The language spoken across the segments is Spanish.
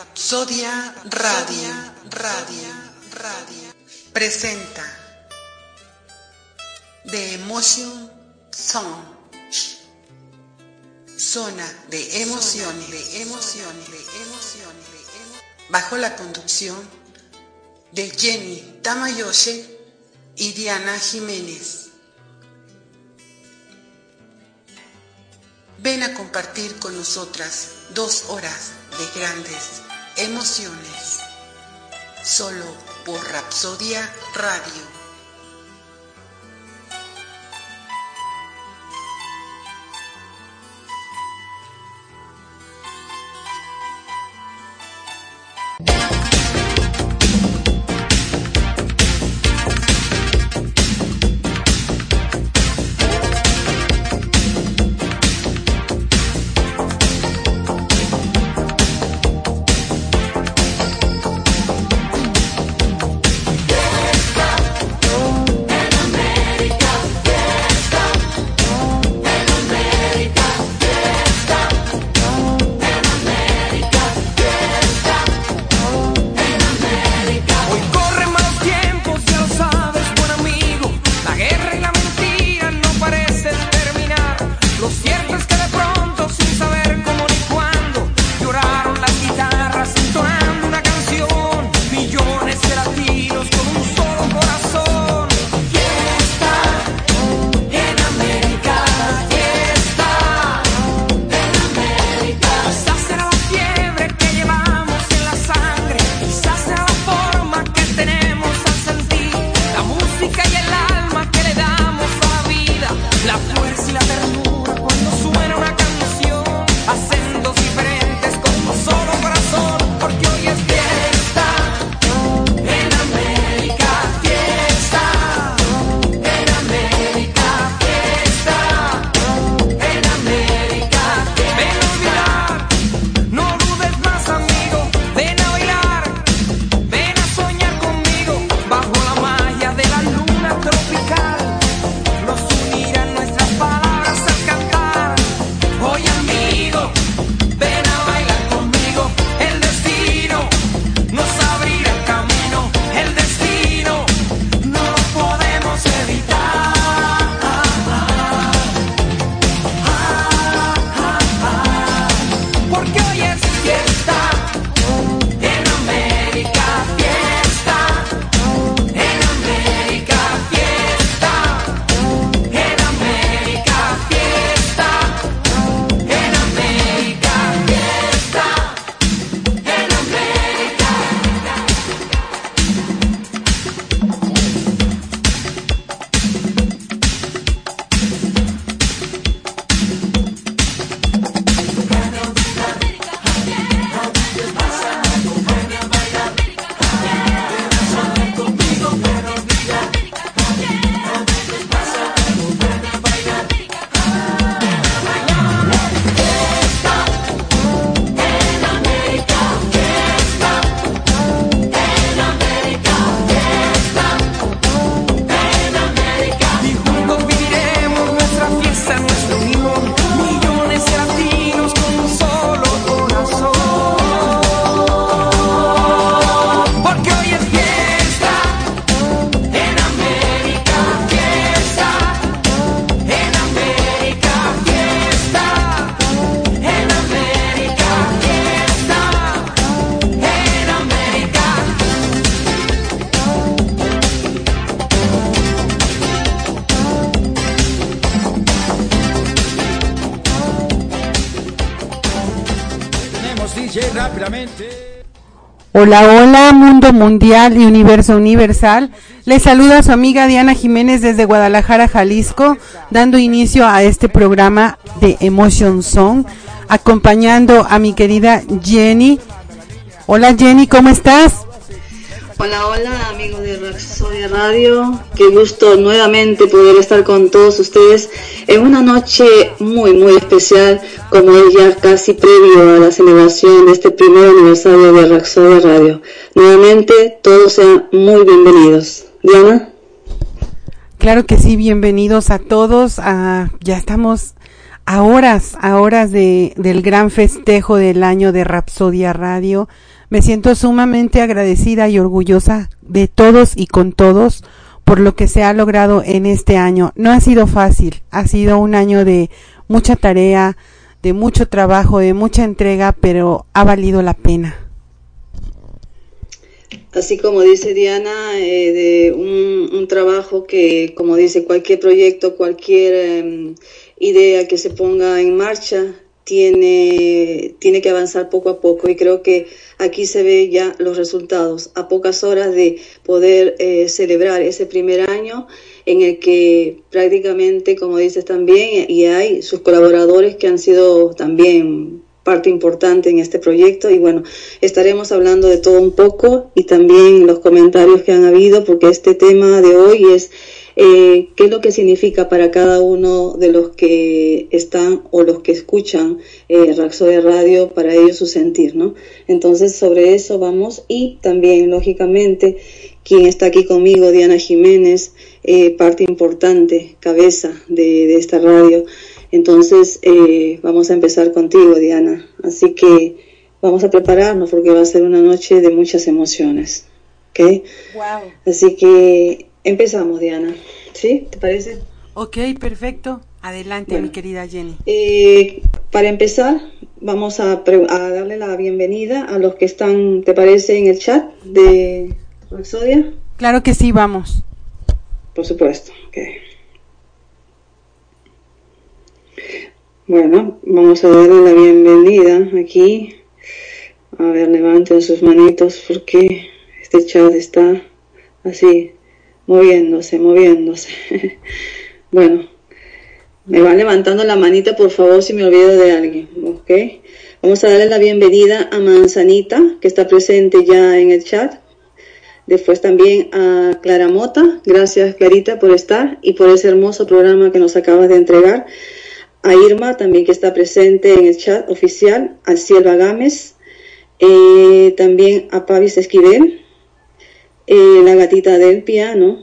Rapsodia Radio, Radio, Radio. Presenta The Emotion Zone. Zona de emociones, de emociones, de emociones, de emociones. Bajo la conducción de Jenny Tamayoshi y Diana Jiménez. Ven a compartir con nosotras dos horas de grandes emociones. Solo por Rapsodia Radio. Hola, hola, mundo mundial y universo universal. Les saluda su amiga Diana Jiménez desde Guadalajara, Jalisco, dando inicio a este programa de Emotion Song, acompañando a mi querida Jenny. Hola Jenny, ¿cómo estás? Hola, hola amigos de Raxodia Radio, qué gusto nuevamente poder estar con todos ustedes en una noche muy muy especial como es ya casi previo a la celebración de este primer aniversario de Raxodia Radio. Nuevamente todos sean muy bienvenidos. Diana. Claro que sí, bienvenidos a todos. Ah, ya estamos a horas, a horas de, del gran festejo del año de Rapsodia Radio Me siento sumamente agradecida y orgullosa de todos y con todos por lo que se ha logrado en este año. No ha sido fácil, ha sido un año de mucha tarea, de mucho trabajo, de mucha entrega, pero ha valido la pena. Así como dice Diana, eh, de un, trabajo que, como dice, cualquier proyecto, cualquier em, idea que se ponga en marcha, tiene, tiene que avanzar poco a poco y creo que aquí se ve ya los resultados. A pocas horas de poder eh, celebrar ese primer año en el que prácticamente, como dices también, y hay sus colaboradores que han sido también parte importante en este proyecto. Y bueno, estaremos hablando de todo un poco y también los comentarios que han habido porque este tema de hoy es eh, qué es lo que significa para cada uno de los que están o los que escuchan eh, de Radio, para ellos su sentir, ¿no? Entonces sobre eso vamos y también, lógicamente, quien está aquí conmigo, Diana Jiménez, eh, parte importante, cabeza de, de esta radio. Entonces eh, vamos a empezar contigo, Diana. Así que vamos a prepararnos porque va a ser una noche de muchas emociones. ¿Ok? Wow. Así que Empezamos, Diana. ¿Sí? ¿Te parece? Ok, perfecto. Adelante, mi querida Jenny. Eh, para empezar, vamos a, darle la bienvenida a los que están, ¿te parece, en el chat de Roxodia? Claro que sí, vamos. Por supuesto. Okay. Bueno, vamos a darle la bienvenida aquí. A ver, levanten sus manitos porque este chat está así moviéndose, moviéndose. bueno, me van levantando la manita, por favor, si me olvido de alguien, ¿ok? Vamos a darle la bienvenida a Manzanita, que está presente ya en el chat. Después también a Clara Mota, gracias Clarita por estar y por ese hermoso programa que nos acabas de entregar. A Irma también que está presente en el chat oficial, a Silva Gámez, eh, también a Pavis Esquivel, eh, la gatita del piano,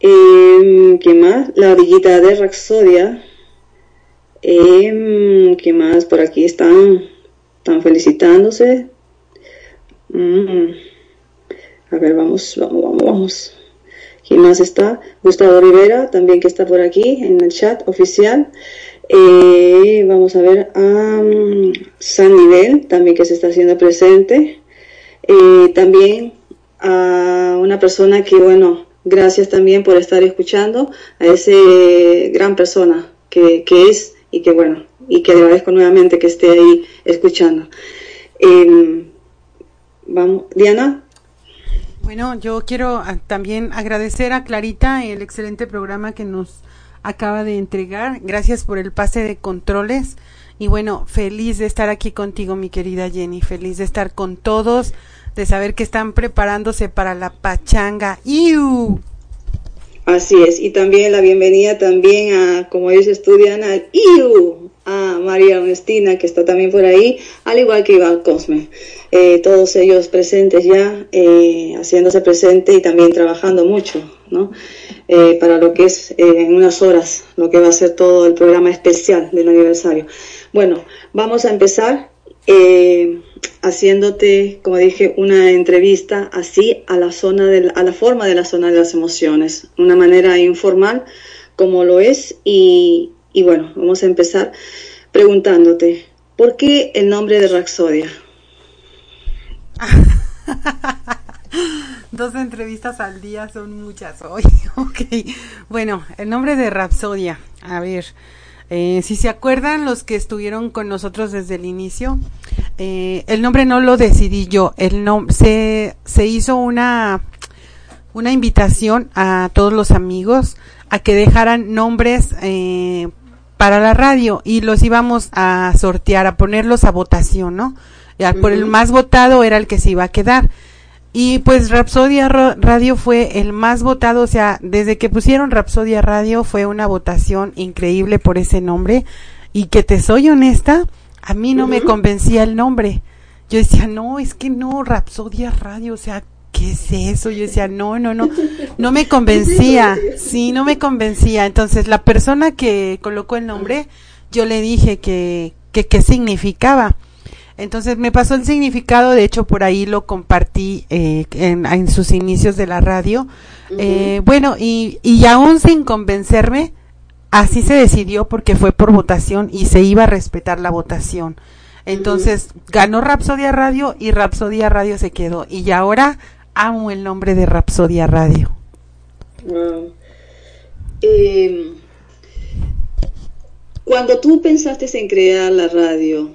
eh, ¿qué más? La orillita de Raxodia, eh, ¿qué más? Por aquí están, están felicitándose. Mm. A ver, vamos, vamos, vamos, vamos. ¿Quién más está? Gustavo Rivera, también que está por aquí en el chat oficial. Eh, vamos a ver a um, San Nivel, también que se está haciendo presente. también a una persona que, bueno, gracias también por estar escuchando, a ese gran persona que, que es y que, bueno, y que agradezco nuevamente que esté ahí escuchando. Em, vamos, Diana. Bueno, yo quiero ah, también agradecer a Clarita el excelente programa que nos acaba de entregar. Gracias por el pase de controles. Y bueno, feliz de estar aquí contigo, mi querida Jenny. Feliz de estar con todos de saber que están preparándose para la pachanga. ¡Iu! Así es, y también la bienvenida también a, como ellos estudian, al IU, a María Ernestina, que está también por ahí, al igual que Iván Cosme. Eh, todos ellos presentes ya, eh, haciéndose presente y también trabajando mucho, ¿no? Eh, para lo que es en unas horas, lo que va a ser todo el programa especial del aniversario. Bueno, vamos a empezar eh, haciéndote, como dije, una entrevista así a la zona de, a la forma de la zona de las emociones, una manera informal como lo es y, y bueno, vamos a empezar preguntándote, ¿por qué el nombre de Raxodia? Dos entrevistas al día son muchas hoy. ok. Bueno, el nombre de Rapsodia. A ver, eh, si se acuerdan los que estuvieron con nosotros desde el inicio, eh, el nombre no lo decidí yo, el se, se hizo una, una invitación a todos los amigos a que dejaran nombres eh, para la radio y los íbamos a sortear, a ponerlos a votación, ¿no? Por el más votado era el que se iba a quedar. Y pues Rapsodia Radio fue el más votado, o sea, desde que pusieron Rapsodia Radio fue una votación increíble por ese nombre. Y que te soy honesta, a mí no me convencía el nombre. Yo decía, no, es que no, Rapsodia Radio, o sea, ¿qué es eso? Yo decía, no, no, no, no me convencía, sí, no me convencía. Entonces, la persona que colocó el nombre, yo le dije que, que qué significaba. Entonces me pasó el significado, de hecho por ahí lo compartí eh, en, sus inicios de la radio. eh, bueno, y, y aún sin convencerme, así se decidió porque fue por votación y se iba a respetar la votación. Entonces ganó Rapsodia Radio y Rapsodia Radio se quedó. Y ahora amo el nombre de Rapsodia Radio. Em, cuando tú pensaste en crear la radio,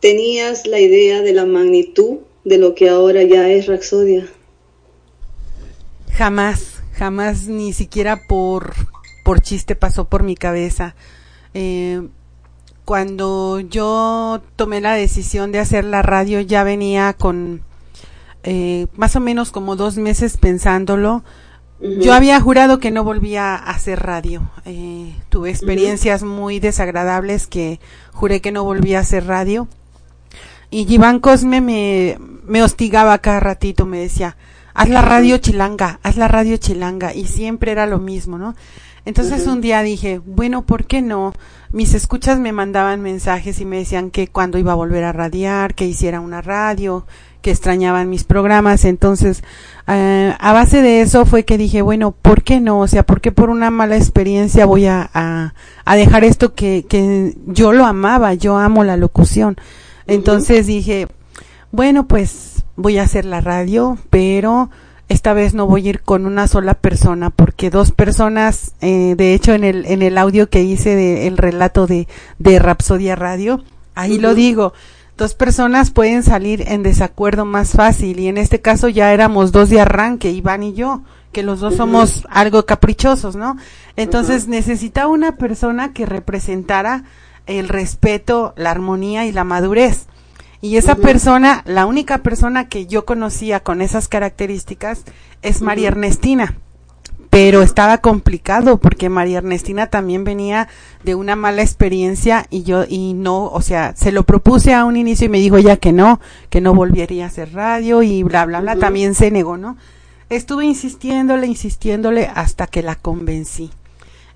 ¿tenías la idea de la magnitud de lo que ahora ya es Rapsodia? Jamás, jamás, ni siquiera por, por chiste pasó por mi cabeza. Eh, cuando yo tomé la decisión de hacer la radio ya venía con eh, más o menos como dos meses pensándolo. Yo había jurado que no volvía a hacer radio. Eh, tuve experiencias muy desagradables que juré que no volvía a hacer radio. Y Iván Cosme me, me hostigaba cada ratito, me decía, haz la radio chilanga, haz la radio chilanga. Y siempre era lo mismo, ¿no? Entonces un día dije, bueno, ¿por qué no? Mis escuchas me mandaban mensajes y me decían que cuando iba a volver a radiar, que hiciera una radio, que extrañaban mis programas. Entonces, eh, a base de eso fue que dije, bueno, ¿por qué no? O sea, ¿por qué por una mala experiencia voy a, a, dejar esto que, que yo lo amaba, yo amo la locución? Entonces dije, bueno, pues voy a hacer la radio, pero esta vez no voy a ir con una sola persona porque dos personas, eh, de hecho en el, en el audio que hice del relato de, de Rapsodia Radio, ahí lo digo, dos personas pueden salir en desacuerdo más fácil y en este caso ya éramos dos de arranque, Iván y yo, que los dos somos algo caprichosos, ¿no? Entonces necesitaba una persona que representara el respeto, la armonía y la madurez. Y esa persona, la única persona que yo conocía con esas características es María Ernestina pero estaba complicado porque María Ernestina también venía de una mala experiencia y yo y no, o sea, se lo propuse a un inicio y me dijo ya que no, que no volvería a hacer radio y bla bla bla, también se negó, ¿no? Estuve insistiéndole, insistiéndole hasta que la convencí.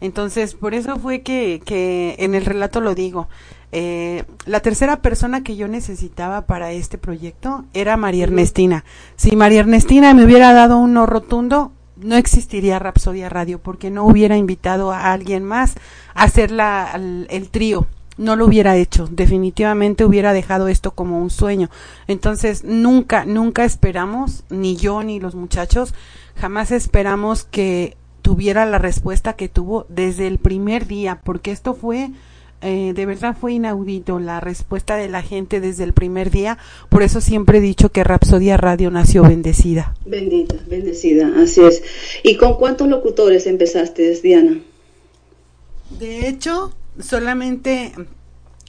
Entonces, por eso fue que, que en el relato lo digo. Eh, la tercera persona que yo necesitaba para este proyecto era María Ernestina. Si María Ernestina me hubiera dado un no rotundo, no existiría Rapsodia Radio porque no hubiera invitado a alguien más a hacer la, el, trío. No lo hubiera hecho. Definitivamente hubiera dejado esto como un sueño. Entonces, nunca, nunca esperamos, ni yo ni los muchachos, jamás esperamos que tuviera la respuesta que tuvo desde el primer día, porque esto fue eh, de verdad fue inaudito la respuesta de la gente desde el primer día. Por eso siempre he dicho que Rapsodia Radio nació bendecida. Bendita, bendecida, así es. ¿Y con cuántos locutores empezaste, Diana? De hecho, solamente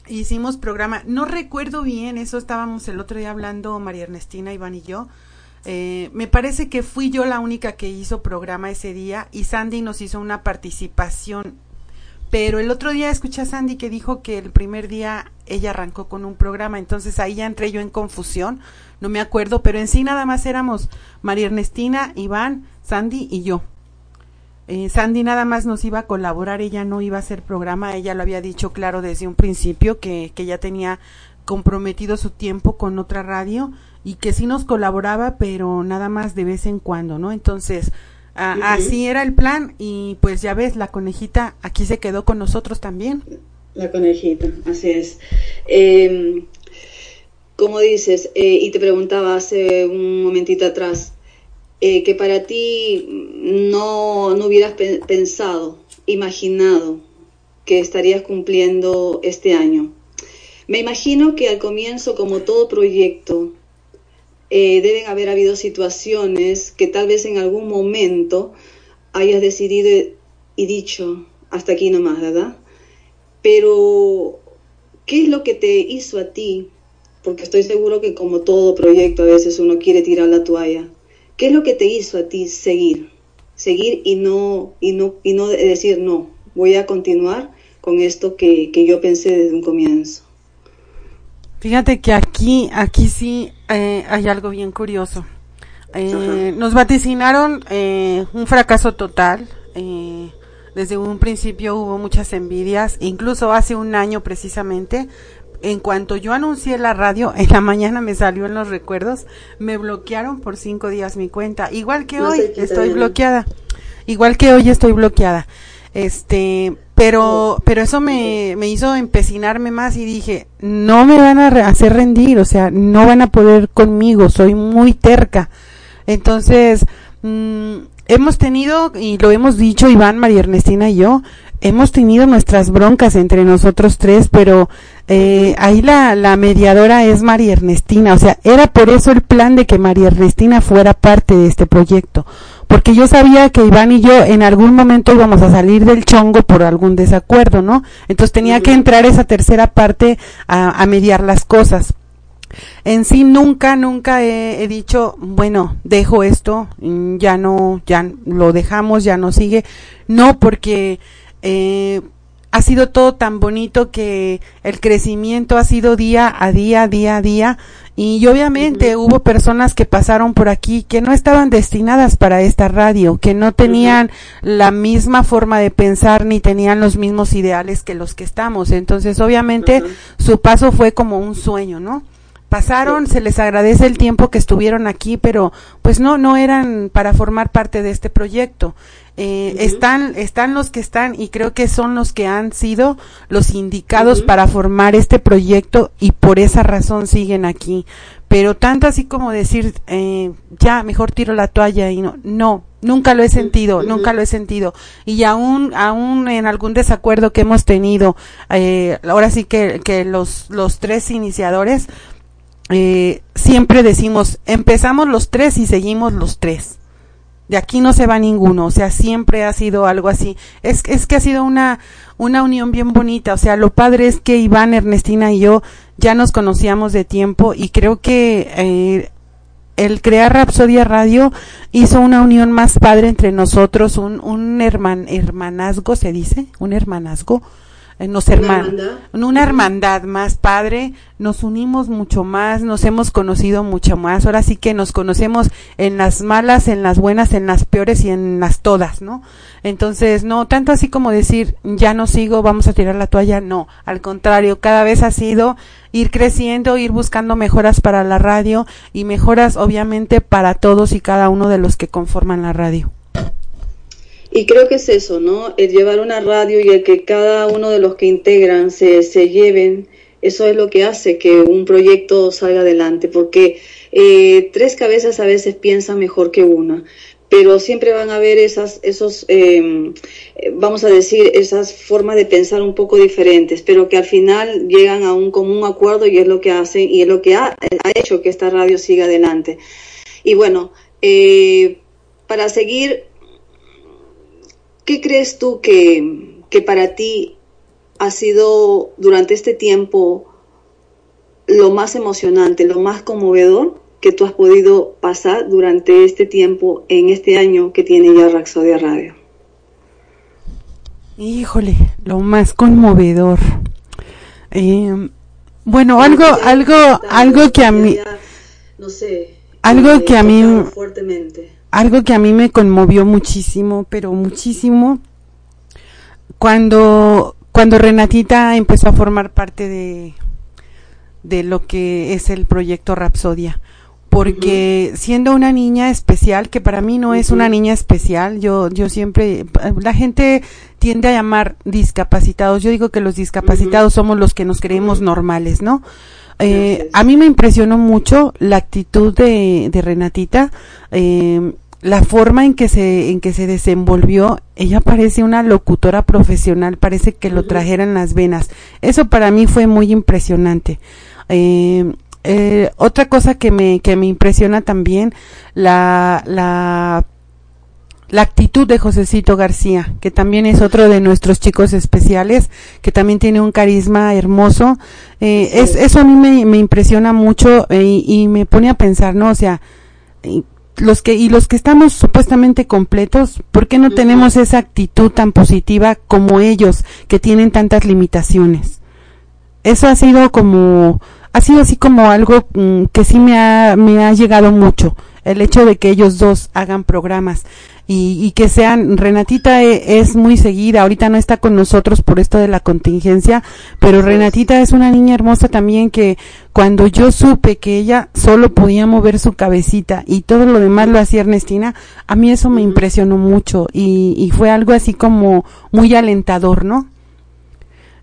hicimos programa, no recuerdo bien, eso estábamos el otro día hablando María Ernestina, Iván y yo. Eh, me parece que fui yo la única que hizo programa ese día y Sandy nos hizo una participación pero el otro día escuché a Sandy que dijo que el primer día ella arrancó con un programa, entonces ahí ya entré yo en confusión, no me acuerdo, pero en sí nada más éramos María Ernestina, Iván, Sandy y yo. Eh, Sandy nada más nos iba a colaborar, ella no iba a hacer programa, ella lo había dicho claro desde un principio que, que ya tenía comprometido su tiempo con otra radio y que sí nos colaboraba, pero nada más de vez en cuando, ¿no? Entonces, Así era el plan y pues ya ves, la conejita aquí se quedó con nosotros también. La conejita, así es. Eh, como dices, eh, y te preguntaba hace un momentito atrás, eh, que para ti no, no hubieras pensado, imaginado que estarías cumpliendo este año. Me imagino que al comienzo, como todo proyecto, eh, deben haber habido situaciones que tal vez en algún momento hayas decidido y dicho hasta aquí nomás, ¿verdad? Pero, ¿qué es lo que te hizo a ti? Porque estoy seguro que como todo proyecto a veces uno quiere tirar la toalla. ¿Qué es lo que te hizo a ti seguir? Seguir y no, y no, y no decir no, voy a continuar con esto que, que yo pensé desde un comienzo. Fíjate que aquí, aquí sí eh, hay algo bien curioso. Eh, nos vaticinaron eh, un fracaso total. desde un principio hubo muchas envidias, incluso hace un año precisamente en cuanto yo anuncié la radio, en la mañana me salió en los recuerdos, me bloquearon por cinco días mi cuenta. Igual que hoy estoy bloqueada. Igual que hoy estoy bloqueada. Este, pero, pero eso me, me hizo empecinarme más y dije, no me van a hacer rendir, o sea, no van a poder conmigo, soy muy terca. Entonces, mmm, hemos tenido, y lo hemos dicho Iván, María Ernestina y yo, hemos tenido nuestras broncas entre nosotros tres, pero eh, ahí la, la mediadora es María Ernestina, o sea, era por eso el plan de que María Ernestina fuera parte de este proyecto, porque yo sabía que Iván y yo en algún momento íbamos a salir del chongo por algún desacuerdo, ¿no? Entonces tenía que entrar esa tercera parte a, a mediar las cosas en sí nunca, nunca he, dicho, bueno, dejo esto, mm, ya no, ya lo dejamos, ya no sigue. No, porque eh, ha sido todo tan bonito que el crecimiento ha sido día a día, día a día. Y obviamente hubo personas que pasaron por aquí que no estaban destinadas para esta radio, que no tenían la misma forma de pensar ni tenían los mismos ideales que los que estamos. Entonces, obviamente, su paso fue como un sueño, ¿no? Pasaron, se les agradece el tiempo que estuvieron aquí, pero pues no, no eran para formar parte de este proyecto. Eh, están, están los que están y creo que son los que han sido los indicados para formar este proyecto y por esa razón siguen aquí. Pero tanto así como decir, eh, ya, mejor tiro la toalla y no, no, nunca lo he sentido, nunca lo he sentido. Y aún, aún en algún desacuerdo que hemos tenido, eh, ahora sí que, que los, los tres iniciadores, eh, siempre decimos, empezamos los tres y seguimos los tres. De aquí no se va ninguno, o sea, siempre ha sido algo así. Es, es que ha sido una, una unión bien bonita, o sea, lo padre es que Iván, Ernestina y yo ya nos conocíamos de tiempo y creo que eh, el crear Rapsodia Radio hizo una unión más padre entre nosotros, un, un herman, hermanazgo, se dice, un hermanazgo, nos herman una hermandad más padre, nos unimos mucho más, nos hemos conocido mucho más, ahora sí que nos conocemos en las malas, en las buenas, en las peores y en las todas, ¿no? Entonces, no, tanto así como decir, ya no sigo, vamos a tirar la toalla, no, al contrario, cada vez ha sido ir creciendo, ir buscando mejoras para la radio y mejoras obviamente para todos y cada uno de los que conforman la radio. Y creo que es eso, ¿no? El llevar una radio y el que cada uno de los que integran se, se lleven, eso es lo que hace que un proyecto salga adelante, porque eh, tres cabezas a veces piensan mejor que una, pero siempre van a haber esas, esos, em, vamos a decir, esas formas de pensar un poco diferentes, pero que al final llegan a un común acuerdo y es lo que hacen y es lo que ha, ha hecho que esta radio siga adelante. Y bueno, eh, para seguir ¿Qué crees tú que, que para ti ha sido durante este tiempo lo más emocionante, lo más conmovedor que tú has podido pasar durante este tiempo, en este año que tiene ya Raxodia Radio? Híjole, lo más conmovedor. Eh, bueno, algo, algo, algo que a mí, no sé, algo que a mí, fuertemente algo que a mí me conmovió muchísimo, pero muchísimo, cuando, cuando Renatita empezó a formar parte de, de lo que es el proyecto Rapsodia. Porque siendo una niña especial, que para mí no es una niña especial, yo, yo siempre, la gente tiende a llamar discapacitados. Yo digo que los discapacitados somos los que nos creemos normales, ¿no? Eh, a mí me impresionó mucho la actitud de, de Renatita. Eh, la forma en que se en que se desenvolvió ella parece una locutora profesional parece que lo trajera en las venas eso para mí fue muy impresionante eh, eh, otra cosa que me que me impresiona también la la la actitud de Josecito García, que también es otro de nuestros chicos especiales, que también tiene un carisma hermoso. Eh, es, eso a mí me, me impresiona mucho y, y, me pone a pensar, ¿no? O sea, los que y los que estamos supuestamente completos, ¿por qué no tenemos esa actitud tan positiva como ellos que tienen tantas limitaciones? Eso ha sido como ha sido así como algo mm, que sí me ha me ha llegado mucho el hecho de que ellos dos hagan programas y, y que sean, Renatita e, es muy seguida, ahorita no está con nosotros por esto de la contingencia, pero Renatita es una niña hermosa también que cuando yo supe que ella solo podía mover su cabecita y todo lo demás lo hacía Ernestina, a mí eso me impresionó mucho y, y fue algo así como muy alentador, ¿no?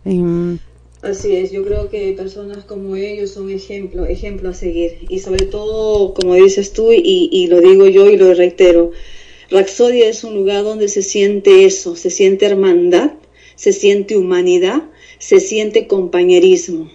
Y, Así es, yo creo que personas como ellos son ejemplo, ejemplo a seguir. Y sobre todo, como dices tú, y, y lo digo yo y lo reitero, Raxodia es un lugar donde se siente eso, se siente hermandad, se siente humanidad, se siente compañerismo.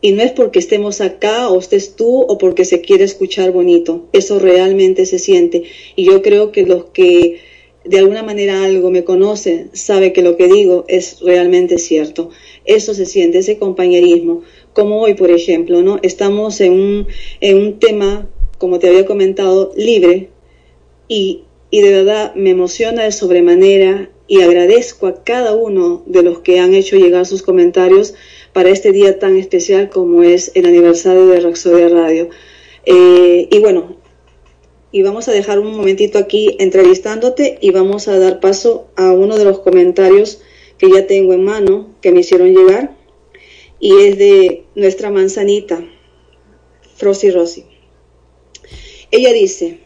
Y no es porque estemos acá o estés tú o porque se quiere escuchar bonito, eso realmente se siente. Y yo creo que los que de alguna manera algo me conocen sabe que lo que digo es realmente cierto. Eso se siente, ese compañerismo. Como hoy, por ejemplo, ¿no? Estamos en un, en un tema, como te había comentado, libre y, y de verdad me emociona de sobremanera y agradezco a cada uno de los que han hecho llegar sus comentarios para este día tan especial como es el aniversario de Raxodia Radio. Eh, y bueno, y vamos a dejar un momentito aquí entrevistándote y vamos a dar paso a uno de los comentarios que ya tengo en mano, que me hicieron llegar, y es de nuestra manzanita, Frosy Rossi. Ella dice,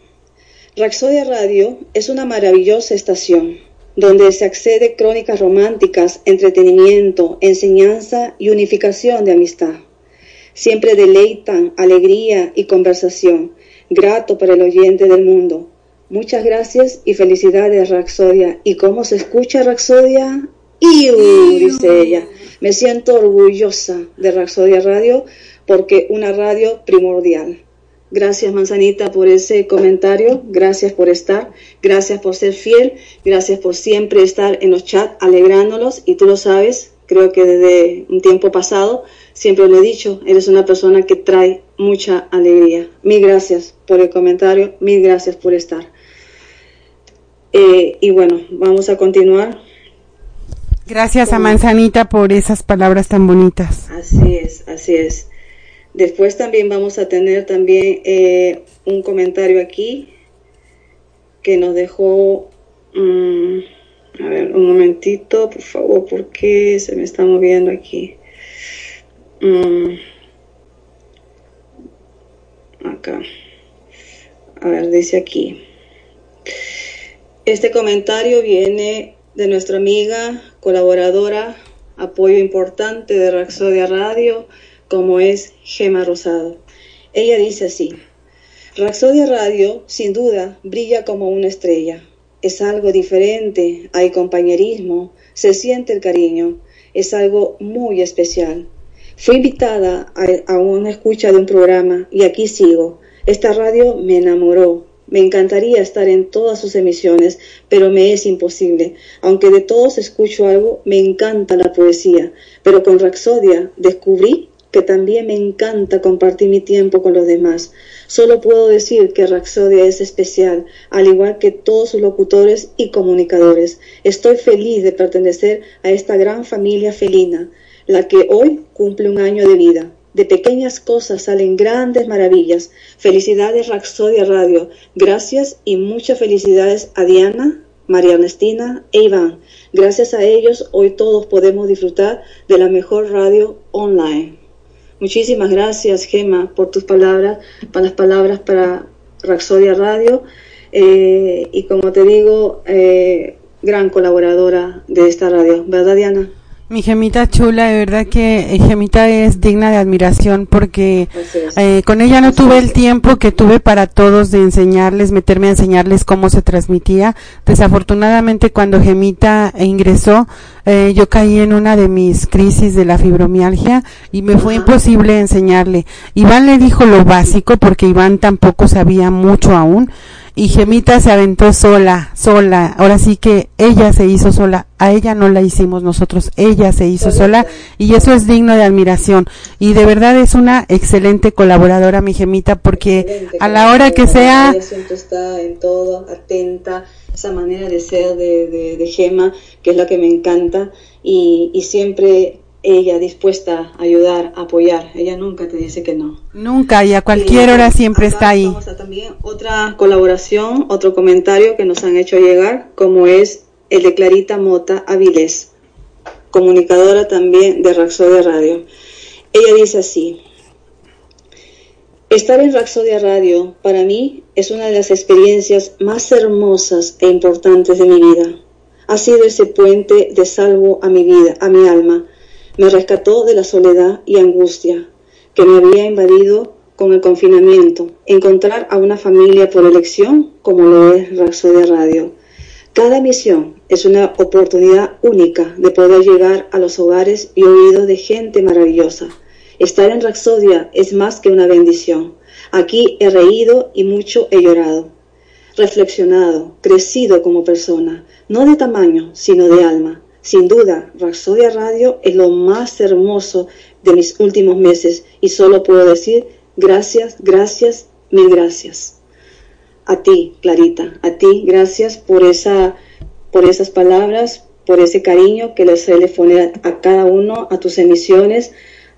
Raxodia Radio es una maravillosa estación donde se accede crónicas románticas, entretenimiento, enseñanza y unificación de amistad. Siempre deleitan alegría y conversación, grato para el oyente del mundo. Muchas gracias y felicidades, Raxodia. ¿Y cómo se escucha Raxodia? ¡Iu! dice ella. Me siento orgullosa de Raxodia Radio porque una radio primordial. Gracias, Manzanita, por ese comentario. Gracias por estar. Gracias por ser fiel. Gracias por siempre estar en los chats alegrándolos. Y tú lo sabes, creo que desde un tiempo pasado, siempre lo he dicho, eres una persona que trae mucha alegría. Mil gracias por el comentario. Mil gracias por estar. Eh, y bueno, vamos a continuar. Gracias a Manzanita por esas palabras tan bonitas. Así es, así es. Después también vamos a tener también eh, un comentario aquí que nos dejó, um, a ver, un momentito, por favor, porque se me está moviendo aquí. Um, acá. A ver, dice aquí. Este comentario viene de nuestra amiga, colaboradora, apoyo importante de Raxodia Radio, como es Gema Rosado. Ella dice así, Raxodia Radio sin duda brilla como una estrella. Es algo diferente, hay compañerismo, se siente el cariño, es algo muy especial. Fui invitada a, a una escucha de un programa y aquí sigo. Esta radio me enamoró, me encantaría estar en todas sus emisiones, pero me es imposible. Aunque de todos escucho algo, me encanta la poesía, pero con Raxodia descubrí que también me encanta compartir mi tiempo con los demás. Solo puedo decir que Raxodia es especial, al igual que todos sus locutores y comunicadores. Estoy feliz de pertenecer a esta gran familia felina, la que hoy cumple un año de vida. De pequeñas cosas salen grandes maravillas. Felicidades Raxodia Radio. Gracias y muchas felicidades a Diana, María Ernestina e Iván. Gracias a ellos hoy todos podemos disfrutar de la mejor radio online. Muchísimas gracias, Gema, por tus palabras, para las palabras para Raxodia Radio. Eh, y como te digo, eh, gran colaboradora de esta radio, ¿verdad, Diana? Mi gemita chula, de verdad que eh, gemita es digna de admiración porque eh, con ella no tuve el tiempo que tuve para todos de enseñarles, meterme a enseñarles cómo se transmitía. Desafortunadamente cuando gemita ingresó, eh, yo caí en una de mis crisis de la fibromialgia y me fue imposible enseñarle. Iván le dijo lo básico porque Iván tampoco sabía mucho aún y Gemita se aventó sola, sola. Ahora sí que ella se hizo sola. A ella no la hicimos nosotros, ella se hizo sola y eso es digno de admiración. Y de verdad es una excelente colaboradora mi Gemita porque a la hora que sea... Siempre está en todo, atenta, esa manera de ser de, de, de Gema, que es la que me encanta y, y siempre ella dispuesta a ayudar, a apoyar. Ella nunca te dice que no. Nunca y a cualquier hora siempre está ahí. Vamos a también otra colaboración, otro comentario que nos han hecho llegar, como es el de Clarita Mota Avilés, comunicadora también de Raxodia Radio. Ella dice así, estar en Raxodia Radio para mí es una de las experiencias más hermosas e importantes de mi vida. Ha sido ese puente de salvo a mi vida, a mi alma. Me rescató de la soledad y angustia que me había invadido con el confinamiento. Encontrar a una familia por elección, como lo es Raxodia Radio. Cada misión es una oportunidad única de poder llegar a los hogares y oídos de gente maravillosa Estar en Raxodia es más que una bendición. Aquí he reído y mucho he llorado, reflexionado, crecido como persona, no de tamaño, sino de alma. Sin duda, Raxodia Radio es lo más hermoso de mis últimos meses y solo puedo decir gracias, gracias, mil gracias. A ti, Clarita, a ti, gracias por, esa, por esas palabras, por ese cariño que le suele poner a cada uno, a tus emisiones,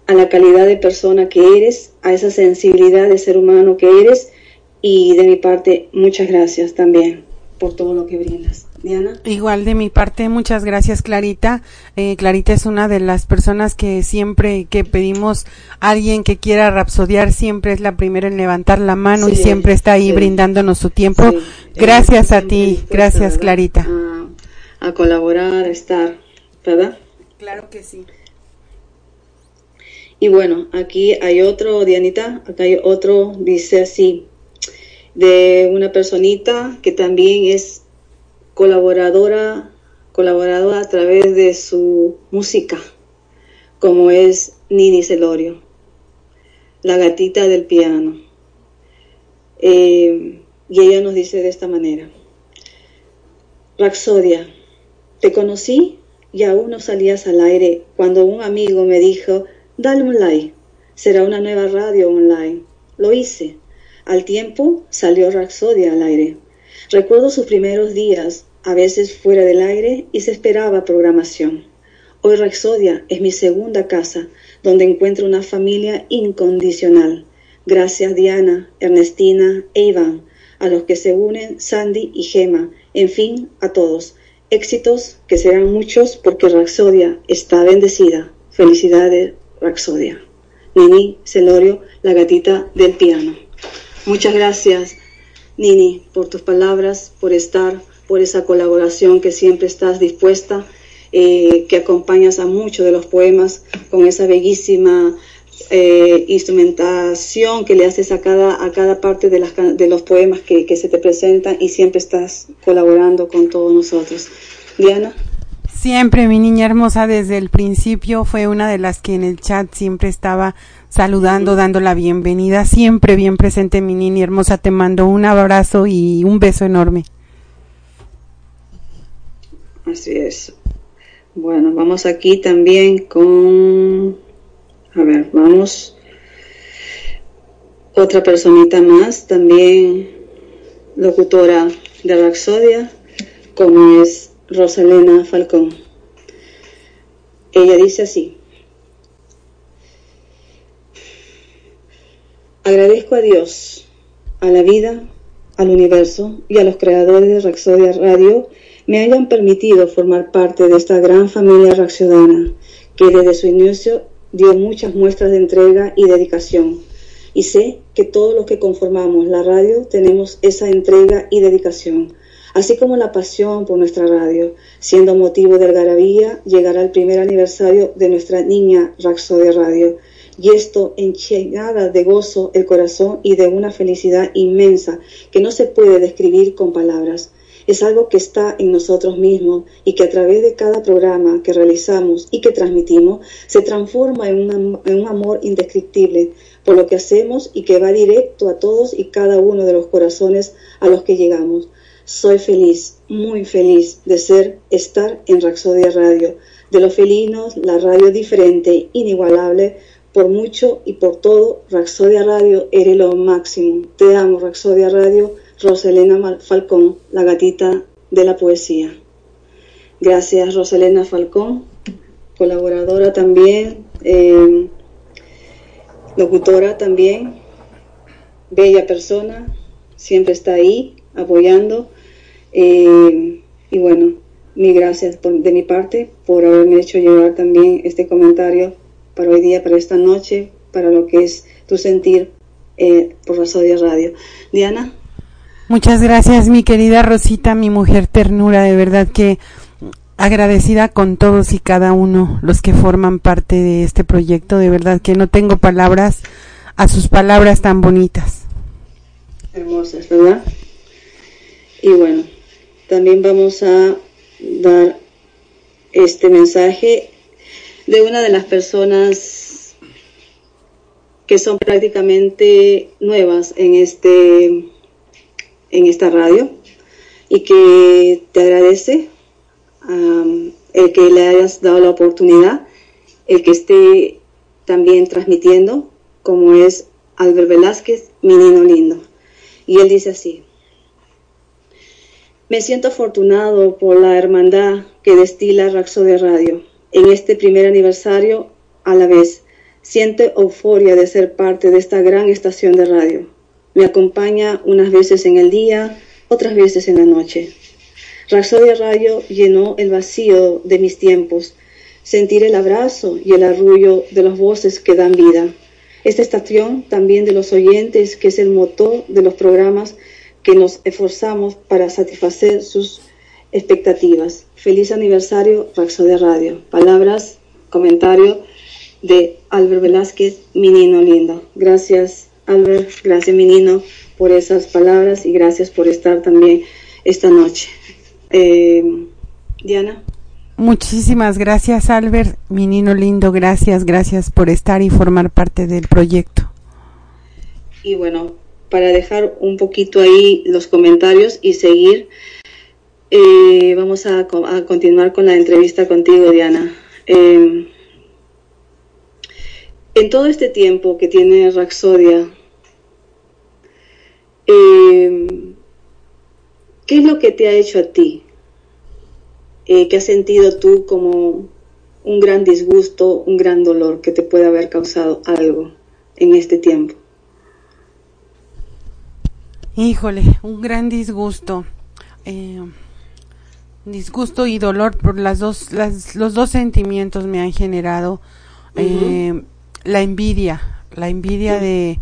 a la calidad de persona que eres, a esa sensibilidad de ser humano que eres y de mi parte muchas gracias también por todo lo que brindas. Diana. Igual de mi parte, muchas gracias Clarita. Eh, Clarita es una de las personas que siempre que pedimos a alguien que quiera rapsodiar, siempre es la primera en levantar la mano y siempre está ahí brindándonos su tiempo. Gracias a ti, gracias Clarita. A, a colaborar, a estar, ¿verdad? Claro que sí. Y bueno, aquí hay otro, Dianita, acá hay otro, dice así, de una personita que también es colaboradora, colaboradora a través de su música, como es Nini Celorio, la gatita del piano. Eh, y ella nos dice de esta manera, Raxodia, te conocí y aún no salías al aire cuando un amigo me dijo Dale un like. Será una nueva radio online. Lo hice. Al tiempo salió Raxodia al aire. Recuerdo sus primeros días, a veces fuera del aire, y se esperaba programación. Hoy Raxodia es mi segunda casa, donde encuentro una familia incondicional. Gracias Diana, Ernestina e Iván, a los que se unen Sandy y Gema, en fin, a todos. Éxitos que serán muchos porque Raxodia está bendecida. Felicidades, Raxodia. Nini Celorio, la gatita del piano. Muchas gracias, Nini, por tus palabras, por estar, por esa colaboración que siempre estás dispuesta, eh, que acompañas a muchos de los poemas con esa bellísima eh, instrumentación que le haces a cada, a cada parte de, las, de los poemas que, que se te presentan y siempre estás colaborando con todos nosotros. Diana. Siempre, mi niña hermosa, desde el principio fue una de las que en el chat siempre estaba saludando, dando la bienvenida, siempre bien presente, mi niña hermosa. Te mando un abrazo y un beso enorme. Así es. Bueno, vamos aquí también con, a ver, vamos, otra personita más, también locutora de Raxodia, como es Rosalena Falcón. Ella dice así, agradezco a Dios, a la vida, al universo y a los creadores de Raxodia Radio me hayan permitido formar parte de esta gran familia raxodana que desde su inicio dio muchas muestras de entrega y dedicación. Y sé que todos los que conformamos la radio tenemos esa entrega y dedicación así como la pasión por nuestra radio. Siendo motivo de algarabía, llegará el primer aniversario de nuestra niña Raxo de Radio. Y esto enchinada de gozo el corazón y de una felicidad inmensa que no se puede describir con palabras. Es algo que está en nosotros mismos y que a través de cada programa que realizamos y que transmitimos se transforma en, en un amor indescriptible por lo que hacemos y que va directo a todos y cada uno de los corazones a los que llegamos. Soy feliz, muy feliz de ser, estar en Raxodia Radio. De los felinos, la radio diferente, inigualable, por mucho y por todo, Raxodia Radio eres lo máximo. Te amo, Raxodia Radio, Roselena Falcón, la gatita de la poesía. Gracias, Roselena Falcón, colaboradora también, eh, locutora también, bella persona, siempre está ahí apoyando. Eh, y bueno, mil gracias de mi parte por haberme hecho llevar también este comentario para hoy día, para esta noche, para lo que es tu sentir eh, por Rasodia Radio. Diana. Muchas gracias, mi querida Rosita, mi mujer ternura, de verdad que agradecida con todos y cada uno los que forman parte de este proyecto, de verdad que no tengo palabras a sus palabras tan bonitas. Hermosas, ¿verdad? Y bueno, también vamos a dar este mensaje de una de las personas que son prácticamente nuevas en este en esta radio y que te agradece el que le hayas dado la oportunidad, el que esté también transmitiendo, como es Albert Velázquez, mi niño lindo. Y él dice así, me siento afortunado por la hermandad que destila Raxo de Radio. En este primer aniversario, a la vez, siento euforia de ser parte de esta gran estación de radio. Me acompaña unas veces en el día, otras veces en la noche. Raxodia Radio llenó el vacío de mis tiempos, sentir el abrazo y el arrullo de las voces que dan vida. Esta estación también de los oyentes, que es el motor de los programas que nos esforzamos para satisfacer sus expectativas. Feliz aniversario, Raxodia Radio. Palabras, comentario de Albert Velázquez, Menino Lindo. Gracias, Albert, gracias, Menino, por esas palabras y gracias por estar también esta noche. Eh, Diana. Muchísimas gracias, Albert, Menino Lindo. Gracias, gracias por estar y formar parte del proyecto. Y bueno, para dejar un poquito ahí los comentarios y seguir, eh, vamos a, continuar con la entrevista contigo, Diana. Eh, en todo este tiempo que tiene Raxodia, eh, ¿qué es lo que te ha hecho a ti? ¿Qué has sentido tú como un gran disgusto, un gran dolor que te puede haber causado algo en este tiempo? Híjole, un gran disgusto. Eh, disgusto y dolor por las dos, las, los dos sentimientos me han generado. Eh, la envidia, la envidia de,